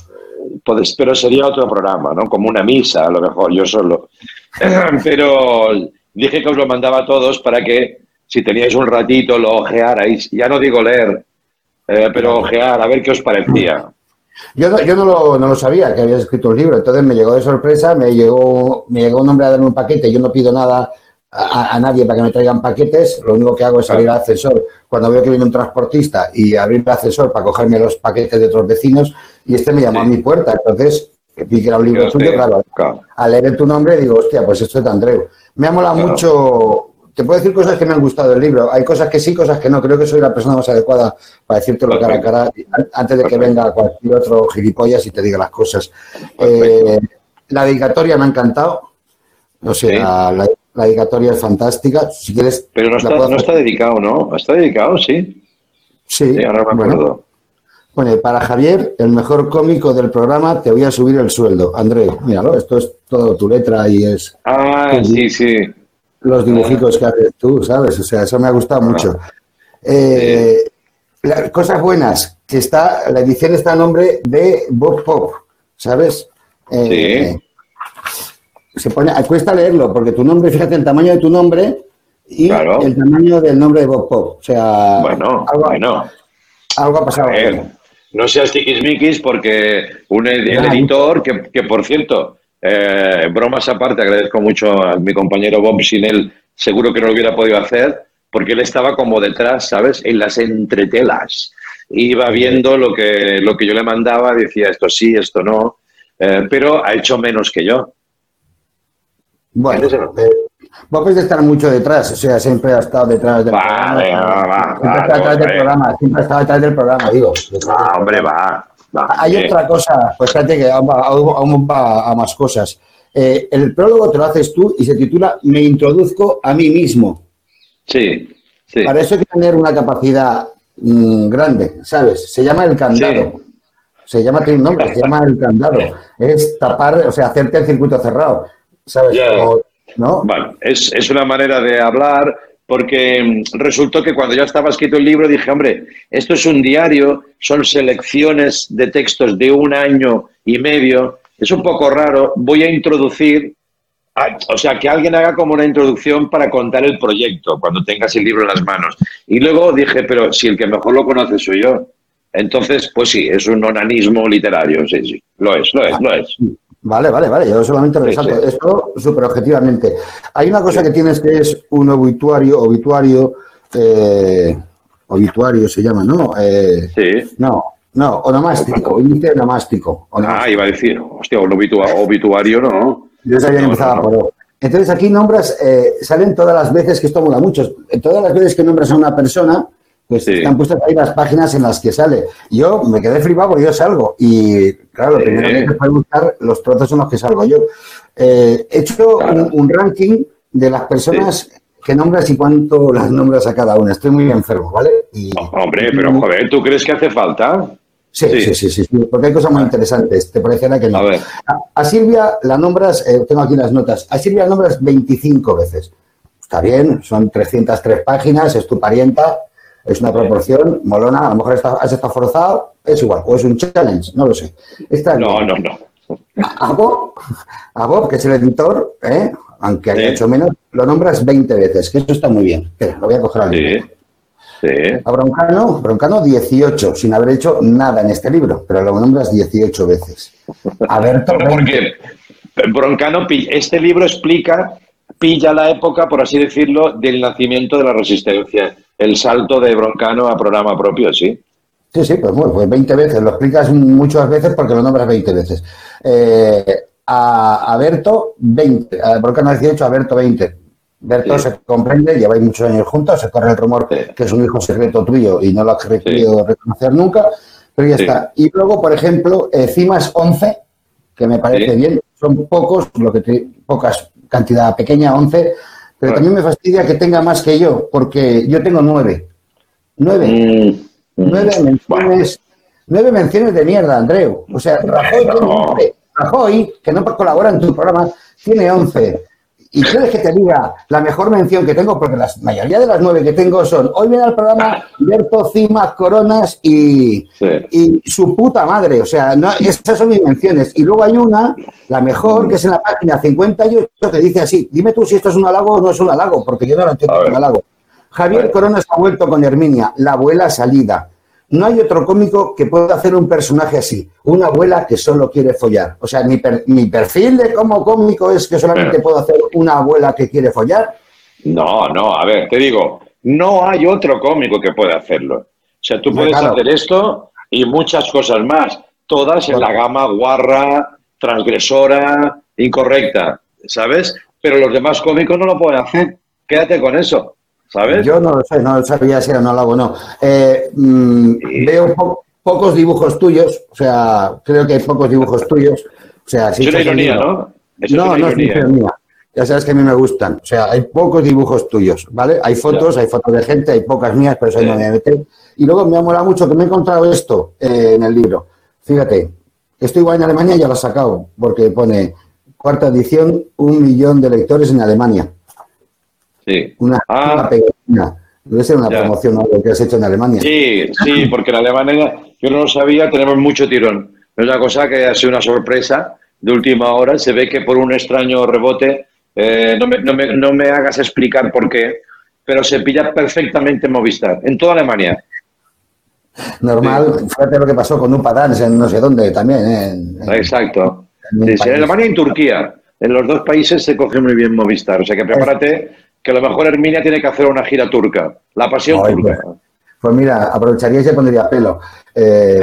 S2: Pero sería otro programa, ¿no? Como una misa, a lo mejor, yo solo. Pero dije que os lo mandaba a todos para que, si teníais un ratito, lo ojearais. Ya no digo leer, eh, pero ojear, a ver qué os parecía.
S4: Yo no, yo no lo, no lo sabía que habías escrito un libro, entonces me llegó de sorpresa, me llegó, me llegó un hombre a darme un paquete, yo no pido nada a, a nadie para que me traigan paquetes, lo único que hago es salir al ascensor. Cuando veo que viene un transportista y abrir el ascensor para cogerme los paquetes de otros vecinos y este me llamó a mi puerta, entonces vi que era un libro tuyo, claro,
S2: claro.
S4: al leer tu nombre digo, hostia, pues esto es de Andreu. Me ha molado
S2: Claro.
S4: mucho te puedo decir cosas que me han gustado del libro. Hay cosas que sí, cosas que no. Creo que soy la persona más adecuada para decírtelo cara a cara an- antes de que venga cualquier otro gilipollas y te diga las cosas. Eh, la dedicatoria me ha encantado. O sea, la, la dedicatoria es fantástica. Si quieres,
S2: Pero no está, no está dedicado, ¿no? Está dedicado, sí.
S4: Sí,
S2: ahora me
S4: bueno.
S2: acuerdo.
S4: Pone, para Javier, el mejor cómico del programa, te voy a subir el sueldo. André, míralo, esto es todo tu letra y es
S2: Ah, sí, sí.
S4: Los dibujitos que haces tú, ¿sabes? O sea, eso me ha gustado mucho. Eh, las cosas buenas, que está, la edición está a nombre de Bob Pop, ¿sabes? Eh, Se pone, cuesta leerlo, porque tu nombre, fíjate el tamaño de tu nombre y el tamaño del nombre de Bob Pop. O sea,
S2: Bueno,
S4: algo,
S2: bueno.
S4: algo ha pasado.
S2: A ver, no seas tiquismiquis porque un el
S4: Ya,
S2: editor, que, que por cierto, eh, bromas aparte, agradezco mucho a mi compañero Bob, sin él seguro que no lo hubiera podido hacer, porque él estaba como detrás, ¿sabes? En las entretelas. Iba viendo lo que, lo que yo le mandaba, decía esto sí, esto no, eh, pero ha hecho menos que yo.
S4: Bueno, eh, Bob es de estar mucho detrás, o sea, siempre ha estado detrás del programa.
S2: venga, va, va,
S4: siempre
S2: va,
S4: está detrás del programa, siempre ha estado detrás del programa, digo.
S2: Ah, hombre, va. Va,
S4: Hay
S2: eh.
S4: otra cosa, pues fíjate que aún va, a más cosas. Eh, el prólogo te lo haces tú y se titula Me introduzco a mí mismo.
S2: Sí, sí.
S4: Para eso hay que tener una capacidad mm, grande, ¿sabes? Se llama el candado. Se llama, tiene un nombre, se llama el candado. Es tapar, o sea, hacerte el circuito cerrado, ¿sabes? Como- ¿no?
S2: Bueno, es, es una manera de hablar porque mm, resultó que cuando ya estaba escrito el libro dije, hombre, esto es un diario, son selecciones de textos de un año y medio, es un poco raro, voy a introducir, o sea, que alguien haga como una introducción para contar el proyecto cuando tengas el libro en las manos. Y luego dije, pero si el que mejor lo conoce soy yo. Entonces, pues sí, es un onanismo literario, sí, sí, lo es, lo es, lo es.
S4: Vale, vale, vale, yo solamente resalto
S2: sí.
S4: esto súper objetivamente. Hay una cosa que tienes que es un obituario, obituario, eh, obituario se llama, ¿no? Eh,
S2: Sí.
S4: No, no, onomástico, índice onomástico.
S2: Ah, iba a decir, hostia, un obitua- obituario no.
S4: Yo sabía que
S2: No,
S4: empezaba
S2: no, no.
S4: por O. Entonces aquí nombras, eh, salen todas las veces, que esto mola mucho, todas las veces que nombras a una persona, pues están puestas ahí las páginas en las que sale. Yo me quedé flipado porque yo salgo y, claro, lo primero que fue buscar los trozos en los que salgo yo. Eh, he hecho un, un ranking de las personas que nombras y cuánto las nombras a cada una. Estoy muy enfermo, ¿vale? Y,
S2: Hombre, pero joder, ¿tú crees que hace falta?
S4: Sí, sí, sí, sí, sí, porque hay cosas muy interesantes. Te parecerá que no. A, a Silvia la nombras, eh, tengo aquí las notas, a Silvia la nombras 25 veces. Está bien, son 303 páginas, es tu parienta, es una proporción molona, a lo mejor está- has estado forzado, es igual, o es un challenge, no lo sé.
S2: No, no, no.
S4: A Bob, a Bob, que es el editor, ¿eh? aunque haya hecho menos, lo nombras 20 veces, que eso está muy bien. Espera, lo voy a coger al libro. A Broncano, Broncano 18, sin haber hecho nada en este libro, pero lo nombras 18 veces. A Berto,
S2: Bueno, porque Broncano, este libro explica, pilla la época, por así decirlo, del nacimiento de la resistencia. El salto de Broncano a programa propio, sí.
S4: Sí, sí, pues bueno, pues 20 veces, lo explicas muchas veces porque lo nombras 20 veces. Eh, a, a Berto, 20, a Broncano 18, a Berto 20. Berto se comprende, lleváis muchos años juntos, se corre el rumor que es un hijo secreto tuyo y no lo has querido reconocer nunca, pero ya está. Y luego, por ejemplo, eh, Cimas 11, que me parece bien, son pocos, lo que te- pocas, cantidad pequeña, 11, pero también me fastidia que tenga más que yo, porque yo tengo 9. 9. Nueve menciones, nueve menciones de mierda, Andreu. O sea, Rajoy, tiene 11. Rajoy, que no colabora en tu programa, tiene 11. ¿Y quieres que te diga la mejor mención que tengo? Porque la mayoría de las nueve que tengo son hoy viene al programa Berto, Cimas, Coronas y, y su puta madre. O sea, no, esas son mis menciones. Y luego hay una, la mejor, que es en la página 58, que dice así, dime tú si esto es un halago o no es un halago, porque yo no lo entiendo como halago. Javier Corona se ha vuelto con Herminia, la abuela salida. No hay otro cómico que pueda hacer un personaje así, una abuela que solo quiere follar. O sea, mi, per- mi perfil de como cómico es que solamente puedo hacer una abuela que quiere follar.
S2: No, no, a ver, te digo, no hay otro cómico que pueda hacerlo. O sea, tú puedes
S4: claro.
S2: hacer esto y muchas cosas más, todas en la gama guarra, transgresora, incorrecta, ¿sabes? Pero los demás cómicos no lo pueden hacer. quédate con eso, ¿sabes?
S4: Yo no lo sé, no sabía si era monólogo o no. Eh, mm, Veo po- pocos dibujos tuyos, o sea, creo que hay pocos dibujos tuyos. O sea, si
S2: Es una ironía, ¿no? Eso
S4: no,
S2: es
S4: no es
S2: ironía.
S4: Ya sabes que a mí me gustan. O sea, hay pocos dibujos tuyos, ¿vale? Hay fotos, hay fotos de gente, hay pocas mías, pero eso ahí no me meter. Y luego me ha molado mucho que me he encontrado esto eh, en el libro. Fíjate, esto igual en Alemania ya lo he sacado, porque pone cuarta edición, un millón de lectores en Alemania.
S2: Sí.
S4: Una,
S2: Ah.
S4: una pegatina. Debe ser una
S2: Ya.
S4: promoción o algo que has hecho en Alemania.
S2: Sí, sí, porque en Alemania, yo no lo sabía, tenemos mucho tirón. Es una cosa que ha sido una sorpresa de última hora. Se ve que por un extraño rebote, eh, no, me, no me- no me hagas explicar por qué, pero se pilla perfectamente en Movistar, en toda Alemania.
S4: Normal, fíjate lo que pasó con Upa Dance en no sé dónde también. ¿eh? En- en-
S2: Exacto.
S4: en
S2: Sí, sí, en. Alemania y en Turquía. En los dos países se coge muy bien Movistar. O sea que prepárate que a lo mejor Herminia tiene que hacer una gira turca. La pasión
S4: Ay,
S2: turca.
S4: Pues mira, aprovecharía y se pondría pelo. Eh,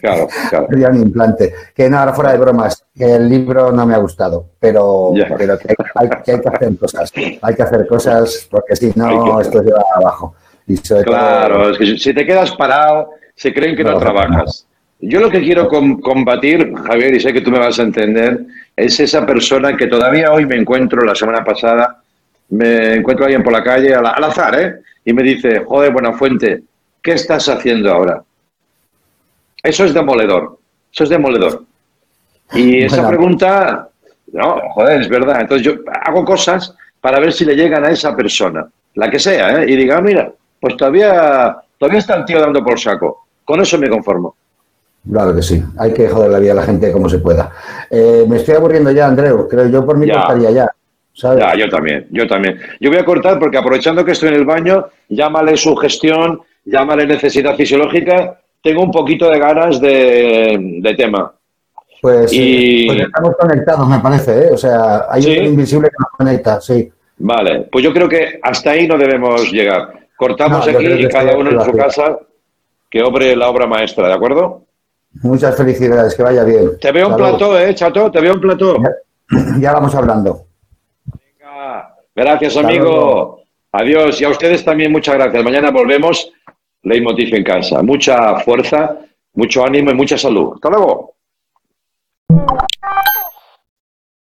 S2: Claro, claro,
S4: un implante. Que no, ahora fuera de bromas, que el libro no me ha gustado, pero, pero que, hay, que hay que hacer cosas. Hay que hacer cosas porque si no,
S2: que-
S4: esto se va abajo. Y todo-
S2: Claro, es que si te quedas parado, se creen que no,
S4: No,
S2: trabajas. Yo lo que quiero com- combatir, Javier, y sé que tú me vas a entender, es esa persona que todavía hoy me encuentro, la semana pasada, me encuentro a alguien por la calle, al, al azar, ¿eh? Y me dice, joder, Buenafuente, ¿qué estás haciendo ahora? Eso es demoledor, eso es demoledor. Y esa pregunta, no, joder, es verdad. Entonces yo hago cosas para ver si le llegan a esa persona, la que sea, ¿eh? y diga, "Ah, mira, pues todavía, todavía está el tío dando por saco. Con eso me conformo.
S4: Claro que sí, hay que joder la vida a la gente como se pueda. Eh, me estoy aburriendo ya, Andreu, creo yo por mí cortaría ya. ¿Sabes?
S2: Ya, yo también, yo también. Yo voy a cortar porque aprovechando que estoy en el baño, llámale sugestión, llámale necesidad fisiológica, tengo un poquito de ganas de, de tema.
S4: Pues,
S2: Y-
S4: eh, pues estamos conectados, me parece, ¿eh? O sea, hay
S2: ¿Sí?
S4: un invisible que nos conecta, sí.
S2: Vale, pues yo creo que hasta ahí no debemos llegar. Cortamos
S4: No,
S2: aquí y cada uno en su casa que obre la obra maestra, ¿de acuerdo?
S4: Muchas felicidades, que vaya bien.
S2: Te veo un plató, ¿eh, chato? Te veo un plató.
S4: Ya vamos hablando.
S2: Gracias,
S4: Hasta
S2: amigo.
S4: luego.
S2: Adiós. Y a ustedes también muchas gracias. Mañana volvemos. Leitmotiv en casa. Mucha fuerza, mucho ánimo y mucha salud. Hasta luego.